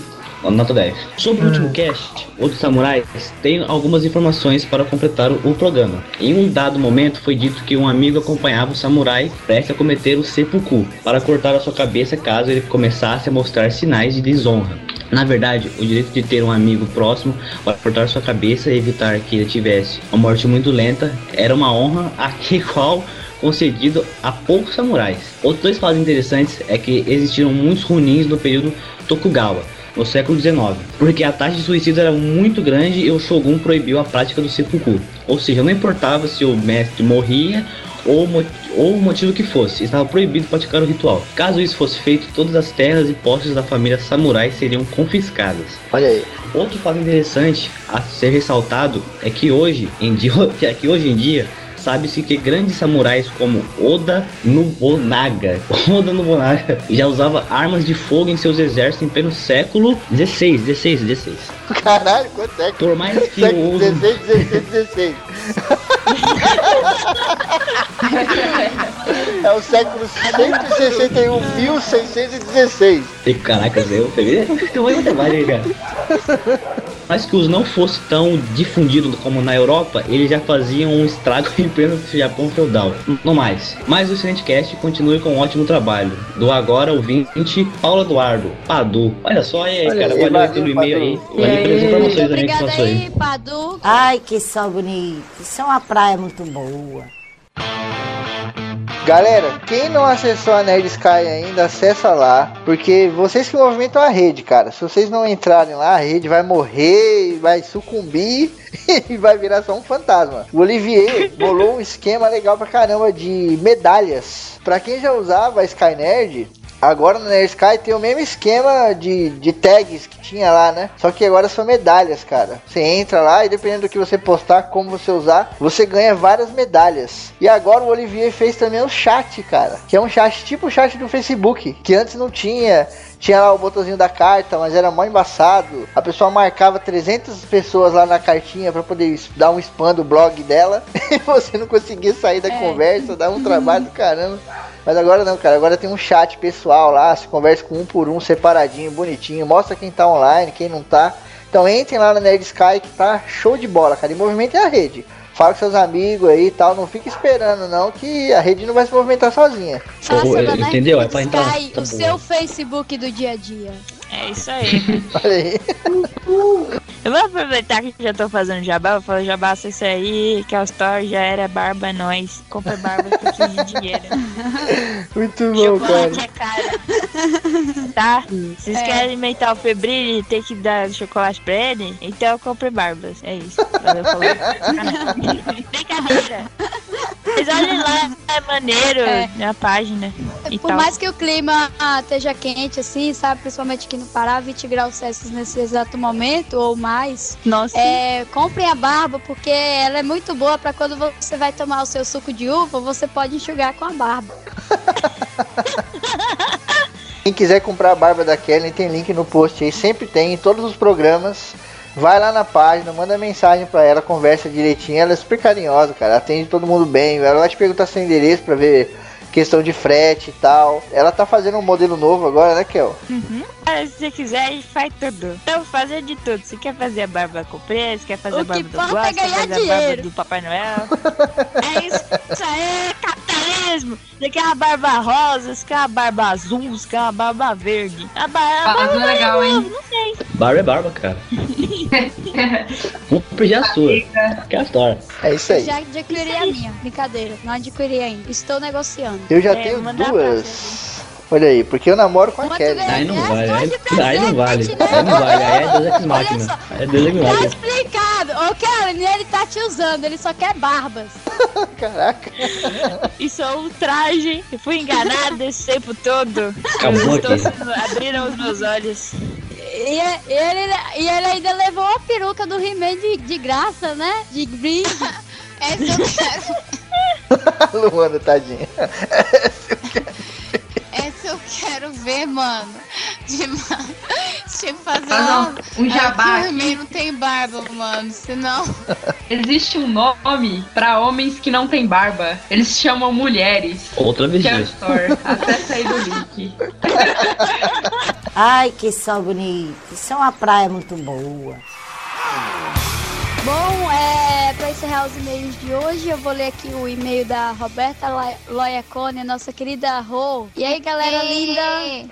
Nota 10. Sobre o último cast, o dos samurais, tenho algumas informações para completar o, o programa. Em um dado momento foi dito que um amigo acompanhava o samurai prestes a cometer o seppuku, para cortar a sua cabeça caso ele começasse a mostrar sinais de desonra. Na verdade, o direito de ter um amigo próximo para cortar sua cabeça e evitar que ele tivesse uma morte muito lenta era uma honra a que qual concedido a poucos samurais. Outros dois fatos interessantes é que existiram muitos runins no período Tokugawa, no século XIX, porque a taxa de suicídio era muito grande e o shogun proibiu a prática do seppuku. Ou seja, não importava se o mestre morria ou, ou o motivo que fosse, estava proibido praticar o ritual. Caso isso fosse feito, todas as terras e posses da família samurai seriam confiscadas. Olha aí. Outro fato interessante a ser ressaltado é que hoje em dia, é que hoje em dia sabe-se que grandes samurais como Oda Nobunaga, Oda Nobunaga já usava armas de fogo em seus exércitos em pleno século 16, 16, 16. Caralho, quanto é que. Por mais que o 16, 16, 16. É o século 161, 1616. E, Caraca, eu peguei. Eu vou matemática, cara. Mas que os não fosse tão difundido como na Europa, eles já faziam um estrago em pleno Japão feudal. No mais. Mas o excelente cast continue com um ótimo trabalho. Do agora ouvinte, Paulo Eduardo, Padu. Olha só aí, Olha cara. aí, Valeu pelo e-mail aí. Valeu pelas E aí? informações também que Obrigada passou aí. aí, Padu. Ai, que sol bonito. Isso é uma praia muito boa. Galera, quem não acessou a Nerd Sky ainda, acessa lá. Porque vocês que movimentam a rede, cara. Se vocês não entrarem lá, a rede vai morrer, vai sucumbir e vai virar só um fantasma. O Olivier bolou um esquema legal pra caramba de medalhas. Pra quem já usava a Sky Nerd, Agora no Nerd Sky tem o mesmo esquema de, de tags que tinha lá, né? Só que agora são medalhas, cara. Você entra lá e dependendo do que você postar, como você usar, você ganha várias medalhas. E agora o Olivier fez também o chat, cara. Que é um chat tipo o chat do Facebook, que antes não tinha. Tinha lá o botãozinho da carta, mas era mó embaçado. A pessoa marcava 300 pessoas lá na cartinha pra poder dar um spam do blog dela. E você não conseguia sair da conversa, dava um trabalho do caramba. Mas agora não, cara. Agora tem um chat pessoal lá. Se conversa com um por um, separadinho, bonitinho. Mostra quem tá online, quem não tá. Então entrem lá na Nerd Sky que tá show de bola, cara. E movimentem a rede. Fala com seus amigos aí e tal. Não fica esperando, não, que a rede não vai se movimentar sozinha. Entendeu? É pra entrar- Sky tá o bom. seu Facebook do dia a dia. É isso aí. Olha aí. Eu vou aproveitar que já tô fazendo jabá, vou fazer jabá isso aí, que a Store já era barba, é nóis. Compra barba precisa de dinheiro. Muito bom, Chocolate cara. é caro. Tá? Vocês É. querem alimentar o febril e ter que dar chocolate pra ele? Então compre barbas. É isso. Valeu, falou. Tem carreira. Mas olha lá, é maneiro É. na página. E Por tal. mais que o clima esteja quente, assim, sabe? Principalmente aqui no Pará, 20 graus Celsius nesse exato momento ou mais. Nossa. É, comprem a barba, porque ela é muito boa pra quando você vai tomar o seu suco de uva, você pode enxugar com a barba. Quem quiser comprar a barba da Kelly, tem link no post aí. Sempre tem em todos os programas. Vai lá na página, manda mensagem pra ela, conversa direitinho. Ela é super carinhosa, cara. Atende todo mundo bem. Ela vai te perguntar seu endereço pra ver questão de frete e tal. Ela tá fazendo um modelo novo agora, né, Kel? Uhum. Se você quiser, a gente faz tudo. Então, fazer de tudo. Você quer fazer a barba com preço, quer fazer O a barba que do importa é quer fazer a barba dinheiro. do Papai Noel. é isso, isso aí, capitalismo. Você quer uma barba rosa, você quer uma barba azul, você quer uma barba verde. A, a Barba barba é legal, hein? Não sei. Barba é barba, cara. Vamos pedir a sua. Que é a Store. É isso aí. Já adquiri a minha. Brincadeira, não adquiri ainda. Estou negociando. Eu já É, tenho duas. Olha aí, porque eu namoro com a Quanto Kelly. Aí não É, vale, aí, aí não vale. né? Aí não vale, aí é Deus Ex Olha Machina. é Deus Ex Tá explicado. Ô, Kellen, ele tá te usando, ele só quer barbas. Caraca. Isso é um traje. Eu fui enganado esse tempo todo. Acabou aqui. abriram os meus olhos. E é- ele, e ele ainda levou a peruca do He-Man de, de graça, né? De brinde. Essa eu quero, Luana, tadinha. essa eu quero ver, mano. De, tipo, fazer Ah, não. Um jabá não tem barba, mano. Senão. Existe um nome pra homens que não têm barba. Eles chamam mulheres. Outra vez Que é. Store. Acessa aí do link. Ai, que sol bonito. Isso é uma praia muito boa. Bom, é, encerrar os e-mails de hoje, eu vou ler aqui o e-mail da Roberta Lo- Loiacone, nossa querida Rô. E aí, galera linda?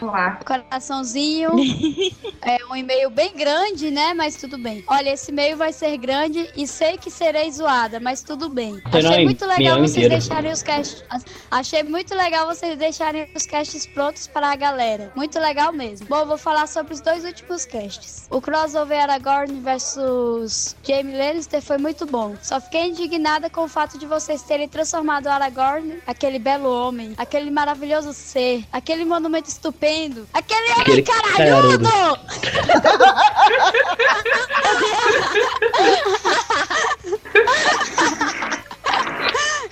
Olá. Coraçãozinho. É um e-mail bem grande, né? Mas tudo bem. Olha, esse e-mail vai ser grande e sei que serei zoada, mas tudo bem. Achei muito legal vocês inteiro. deixarem os casts. Achei muito legal vocês deixarem os casts prontos para a galera. Muito legal mesmo. Bom, vou falar sobre os dois últimos casts. O crossover Aragorn versus Jaime Lannister foi muito bom. Só fiquei indignada com o fato de vocês terem transformado Aragorn, aquele belo homem, aquele maravilhoso ser, aquele monumento estupendo, aquele homem Aquele caralhudo!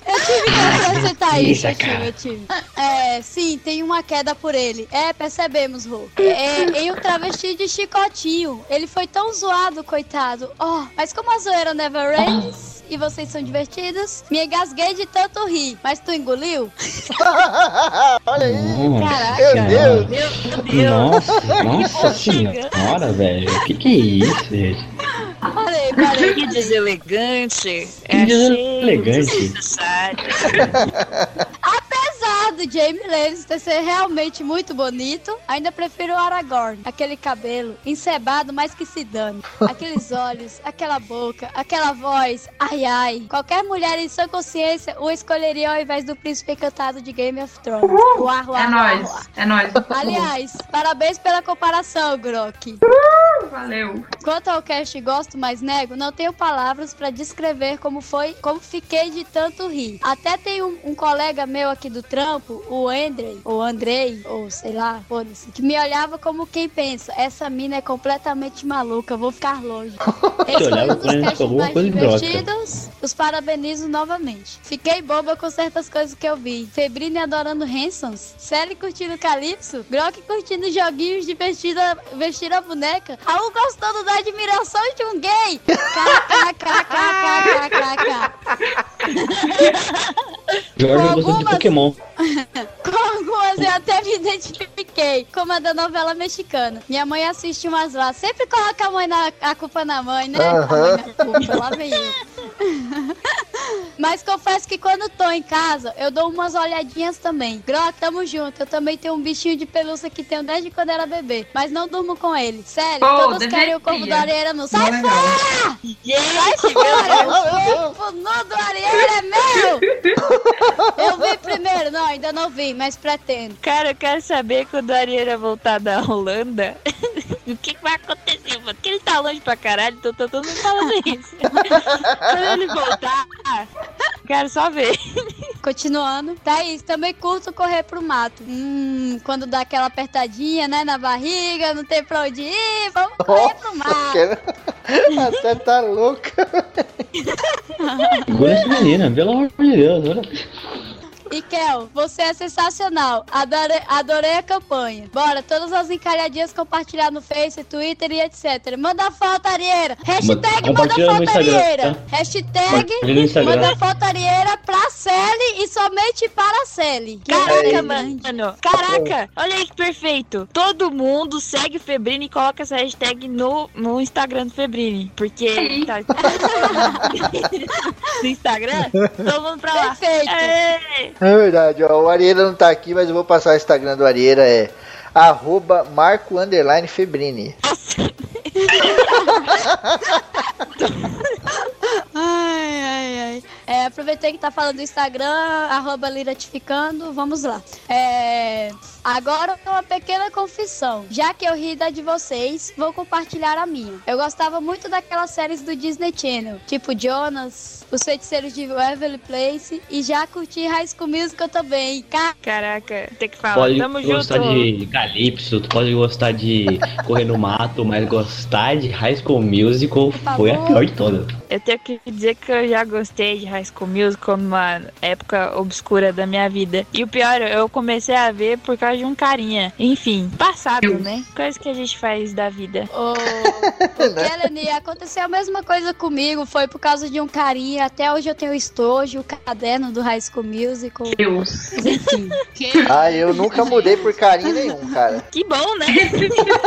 Eu tive que acrescentar isso, Isso, eu tive, cara. eu tive. É, sim, tem uma queda por ele. É, percebemos, Rô. É, e o travesti de chicotinho. Ele foi tão zoado, coitado. Oh, mas como a zoeira never ends e vocês são divertidos, me engasguei de tanto rir. Mas tu engoliu? Olha aí. Caraca. Meu Deus. Meu Deus. Nossa, nossa senhora, velho. Que que é isso, gente? Parei, parei. Que deselegante. Que É deselegante. desnecessário. Apesar do Jamie Lannister ser realmente muito bonito, ainda prefiro o Aragorn. Aquele cabelo encebado, mas que se dane. Aqueles olhos, aquela boca, aquela voz. Ai, ai. Qualquer mulher em sua consciência o escolheria ao invés do príncipe encantado de Game of Thrones. Uá, uá, É uá, nóis, é nóis. Aliás, parabéns pela comparação, Grok. Valeu. Quanto ao cast gosto, mas nego, não tenho palavras pra descrever como foi, como fiquei de tanto rir. Até tem um, um colega meu aqui do trampo, o Andrei, ou Andrei, ou sei lá, foda-se, que me olhava como quem pensa, essa mina é completamente maluca, vou ficar longe. Esse foi um dos mais. Os parabenizo novamente. Fiquei boba com certas coisas que eu vi. Febrine adorando Hansons, Sally curtindo Calypso, Grok curtindo joguinhos de vestir a, vestir a boneca, Raul gostando da admiração de um gay. KKKKKKK. Jorge gostou de Pokémon. Com algumas eu até me identifiquei, como a da novela mexicana. Minha mãe assiste umas lá, sempre coloca a, mãe na, a culpa na mãe, né? A mãe na culpa, lá vem eu. Mas confesso que quando tô em casa, eu dou umas olhadinhas também. Grok, tamo junto. Eu também tenho um bichinho de pelúcia que tenho desde quando era bebê. Mas não durmo com ele. Sério, Pô, todos deveria. querem o corpo do Arieira nu. Sai Não é fora! Sai fora! O corpo nu do Arieira é meu! Eu vi primeiro. Não, ainda não vi, mas pretendo. Cara, eu quero saber quando o Arieira voltar da Holanda. O que, que vai acontecer, mano? Porque ele tá longe pra caralho, então tá todo mundo falando isso. Quando ele voltar, quero só ver. Continuando. Thaís, também curto correr pro mato. Hum, quando dá aquela apertadinha, né, na barriga, não tem pra onde ir, vamos correr pro mato. Até tá louca. Segura essa menina, pelo amor de Deus. Olha. E Kel, você é sensacional. Adorei, adorei a campanha. Bora, todas as encalhadinhas compartilhar no Face, Twitter e etc. Manda foto, Arieira. Hashtag manda foto, Arieira. tá? Hashtag manda foto, Arieira pra Sally e somente para a Sally. Caraca, mano. Caraca, olha aí que perfeito. Todo mundo segue o Febrine e coloca essa hashtag no, no Instagram do Febrine. Porque tá. no Instagram, todo mundo pra lá. Perfeito. É. É verdade, ó. O Arieira não tá aqui, mas eu vou passar o Instagram do Arieira. É arroba Marco Underline. Ai, ai, ai. É, aproveitei que tá falando do Instagram, arroba liratificando, vamos lá. É, agora uma pequena confissão. Já que eu ri da de vocês, vou compartilhar a minha. Eu gostava muito daquelas séries do Disney Channel, tipo Jonas, Os Feiticeiros de Waverly Place, e já curti High School Musical também. Ca- Caraca, tem que falar. Pode Tamo gostar junto. de Calypso, tu pode gostar de Correr no Mato, mas gostar de High School Musical foi a pior de todas. Eu tenho que dizer que eu já gostei de High School Musical numa época obscura da minha vida. E o pior, eu comecei a ver por causa de um carinha. Enfim, passado, né? Coisa que a gente faz da vida. Ô, ô Kelly, aconteceu a mesma coisa comigo. Foi por causa de um carinha. Até hoje eu tenho o estojo, o caderno do High School Musical. Deus. Enfim. Ah, eu nunca mudei por carinho nenhum, cara. Que bom, né?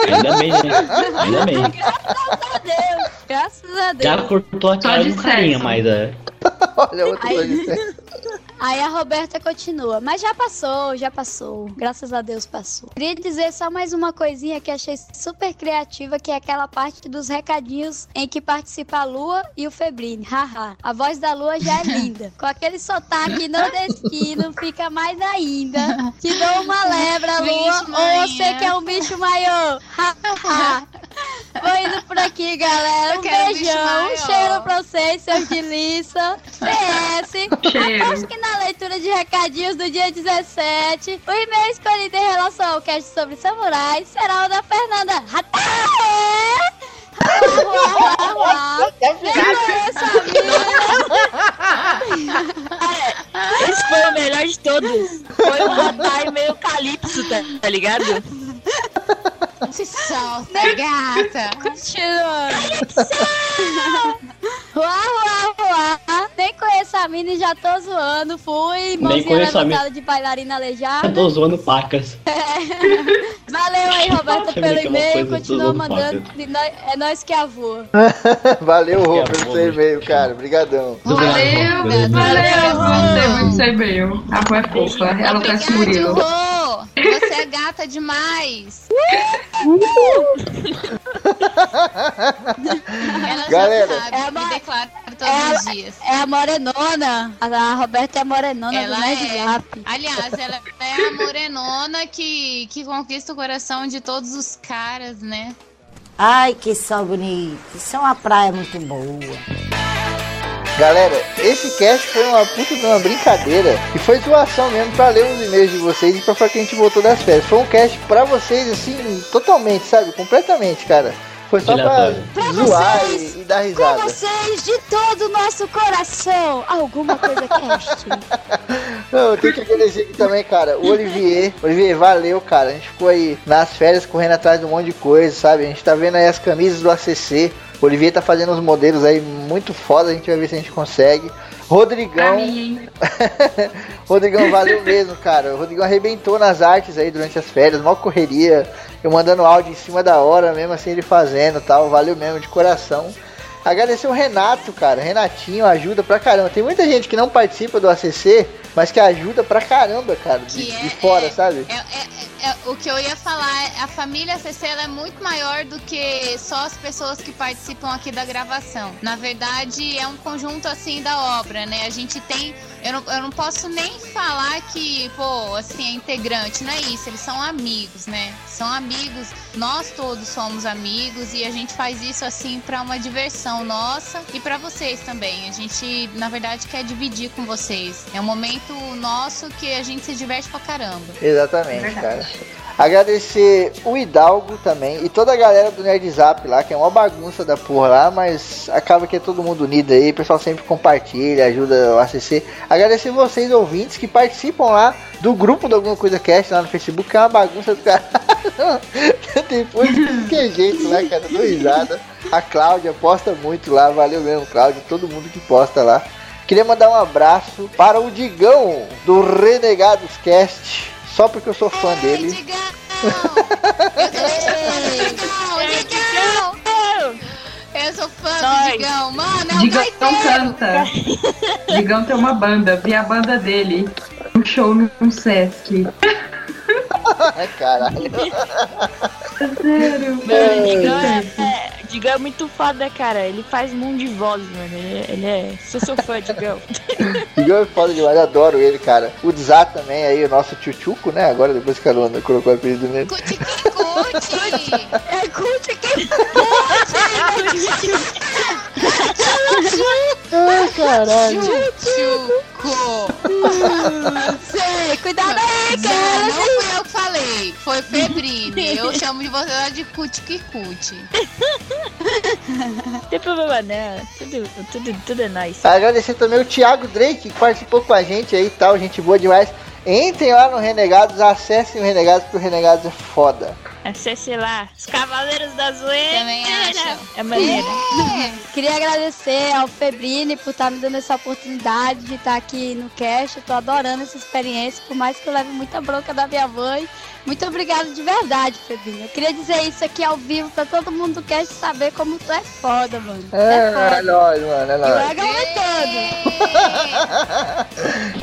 Ainda bem, né? Ainda bem. Graças a Deus. Graças a Deus. Já cortou a cara do carinha, mas é. Olha, outra Aí- coisa. Aí a Roberta continua, mas já passou, já passou. Graças a Deus passou. Queria dizer só mais uma coisinha que achei super criativa, que é aquela parte dos recadinhos em que participa a Lua e o Febrine. Haha. A voz da Lua já é linda. Com aquele sotaque nordestino, fica mais ainda. Te dou uma lebra, Lua, ou você Maria. que é um bicho maior. Haha. Vou indo por aqui, galera. Um beijão, um cheiro pra vocês, seus de liça. PS. Cheiro. Aposto que na leitura de recadinhos do dia 17, o e-mail escolhido em relação ao cast sobre samurais será o da Fernanda. Hatae! Ruá, ruá, ruá. Nem conheço a mina. Esse foi o melhor de todos. Foi um Radai meio calypso, tá, tá ligado? Se solta, gata. Continua. Ruá, ruá, ruá. Nem conheço a mina e já tô zoando. Fui, mãozinha levantada de bailarina aleijada. Eu tô zoando pacas. Valeu aí, ver pelo uma e-mail. Continua mandando. Nós- É nós que avua. Valeu, Rô, pelo seu e-mail, cara. Obrigadão. Valeu, valeu, muito do seu e-mail. A avó é fofa, ela parece Obrigada, Murilo. Rô. Você é gata demais. Ela Galera. já sabe, É me uma- declara todos os dias. É a morenona. A Roberta é a morenona Ela do é. Aliás, ela é a morenona que, que conquista o coração de todos os caras, né? Ai, que sol bonito. Isso é uma praia muito boa. Galera, esse cast foi uma puta de uma brincadeira e foi zoação mesmo pra ler os e-mails de vocês e pra falar que a gente voltou das férias. Foi um cast pra vocês, assim, totalmente, sabe? Completamente, cara. Foi só pra. Pra zoar vocês, e, e dar Com risada. vocês, de todo o nosso coração. Alguma coisa cast. Não, eu tenho que agradecer aqui também, cara. O Olivier. Olivier, valeu, cara. A gente ficou aí nas férias correndo atrás de um monte de coisa, sabe? A gente tá vendo aí as camisas do ACC. O Olivier tá fazendo uns modelos aí muito foda. A gente vai ver se a gente consegue. Rodrigão. mim? Rodrigão, valeu mesmo, cara. O Rodrigão arrebentou nas artes aí durante as férias, mó correria. Eu mandando áudio em cima da hora, mesmo assim ele fazendo e tal. Valeu mesmo, de coração. Agradecer o Renato, cara. Renatinho ajuda pra caramba. Tem muita gente que não participa do ACC, mas que ajuda pra caramba, cara. De, é- de fora, é- sabe? É, é- é- o que eu ia falar, é, a família CC ela é muito maior do que só as pessoas que participam aqui da gravação. Na verdade, é um conjunto assim da obra, né? A gente tem. Eu não, eu não posso nem falar que, pô, assim, é integrante, não é isso. Eles são amigos, né? São amigos, nós todos somos amigos e a gente faz isso assim pra uma diversão nossa e pra vocês também. A gente, na verdade, quer dividir com vocês. É um momento nosso que a gente se diverte pra caramba. Exatamente, cara. Agradecer o Hidalgo também e toda a galera do Nerd Zap lá, que é uma bagunça da porra lá, mas acaba que é todo mundo unido aí, o pessoal sempre compartilha, ajuda o ACC. Agradecer vocês ouvintes que participam lá do grupo do Alguma Coisa Cast lá no Facebook, que é uma bagunça do. Tem por que jeito lá, cara, dou risada. A Cláudia posta muito lá, valeu mesmo, Cláudia, todo mundo que posta lá. Queria mandar um abraço para o Digão do Renegados Cast, só porque eu sou fã dele. Digão! Eu também sou fã do Digão! Digão! Eu sou fã do. Digão, mano, é um Digão canta. Digão tem uma banda, vi a banda dele. Um show no Sesc. Ai, caralho. Sério. Mano, Digão é, é, Digão é muito foda, cara. Ele faz mundo de vozes, mano. Ele, é- ele é. Sou seu fã, Digão. Digão é foda demais, eu adoro ele, cara. O Zá também aí, o nosso tchutchuco, né? Agora depois que a Luana colocou o apelido nele. Cuti que cuti! É curte que Ai, caralho. Chuchuco! sei. Cuidado aí, cara. não fui eu que falei, foi Febrine. Eu chamo de você de cuti que cuti. Não tem problema, não. Tudo, tudo, tudo é nice. Agradecer também o Thiago Drake, que participou com a gente aí e tal, gente boa demais. Entrem lá no Renegados, acessem o Renegados, porque o Renegados é foda. Acesse lá. Os Cavaleiros da Zoeira. Também acham. É maneiro. Queria agradecer ao Febrine por estar me dando essa oportunidade de estar aqui no cast. Eu tô adorando essa experiência, por mais que eu leve muita bronca da minha mãe. Muito obrigada de verdade, Febrine. Eu queria dizer isso aqui ao vivo pra todo mundo do cast saber como tu é foda, mano. Tu É, é foda. nóis, mano, é nóis. Ega aumentando.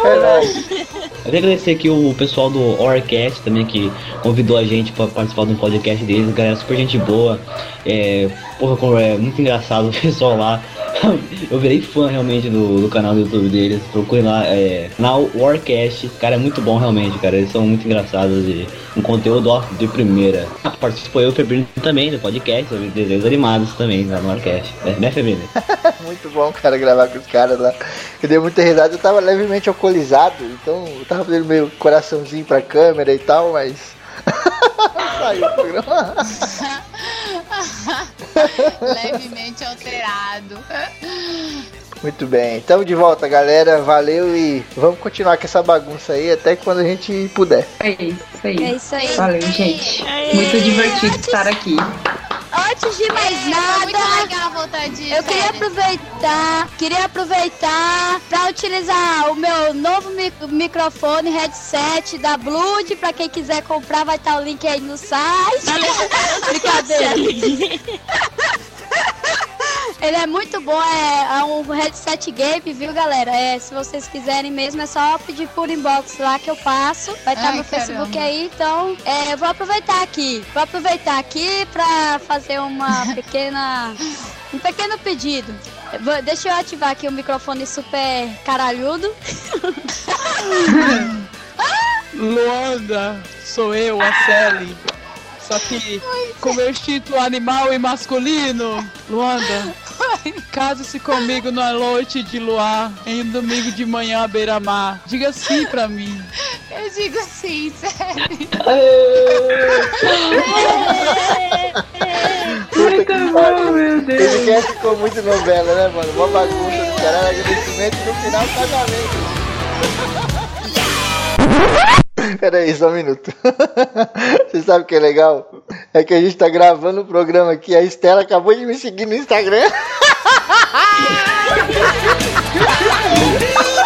É nóis. Eu queria agradecer aqui o pessoal do Orcast também que convidou a gente pra participar de um podcast deles, galera super gente boa. É, porra, é muito engraçado o pessoal lá. Eu virei fã realmente do, do canal do YouTube deles. Procure lá, é. Now Warcast. Cara, é muito bom realmente, cara. Eles são muito engraçados e um conteúdo ó, de primeira. Participou eu, Febrino, também do podcast sobre desenhos animados também lá no Warcast. É, né, Febrino? muito bom, cara, gravar com os caras lá. Eu dei muita risada, eu tava levemente alcoolizado, então eu tava fazendo meio coraçãozinho pra câmera e tal, mas. Saiu o programa. Levemente alterado. Muito bem, estamos de volta, galera. Valeu e vamos continuar com essa bagunça aí até quando a gente puder. É isso aí. É isso aí. Valeu, gente. Muito divertido estar aqui. Antes de mais É, nada, de eu queria férias. aproveitar, queria aproveitar para utilizar o meu novo mi- microfone headset da Blood, para quem quiser comprar vai estar o link aí no site. Brincadeira. Ele é muito bom, é, é um headset game, viu, galera? É, se vocês quiserem mesmo, é só pedir por inbox lá que eu passo. Vai estar no Facebook caramba. aí, então é, eu vou aproveitar aqui. Vou aproveitar aqui pra fazer uma pequena. um pequeno pedido. Vou- deixa eu ativar aqui o microfone super caralhudo. Luanda, sou eu, a Sally. Só que com meu instinto animal e masculino. Luanda, case-se comigo na noite de luar, em um domingo de manhã à beira-mar. Diga sim pra mim. Eu digo sim, sério. Muito bom, meu Esse Deus. cast ficou muito novela, né, mano? Uma bagunça do caralho, agradecimento no final do casamento. Peraí, só um minuto. Você sabe o que é legal? É que a gente tá gravando o programa aqui, a Estela acabou de me seguir no Instagram.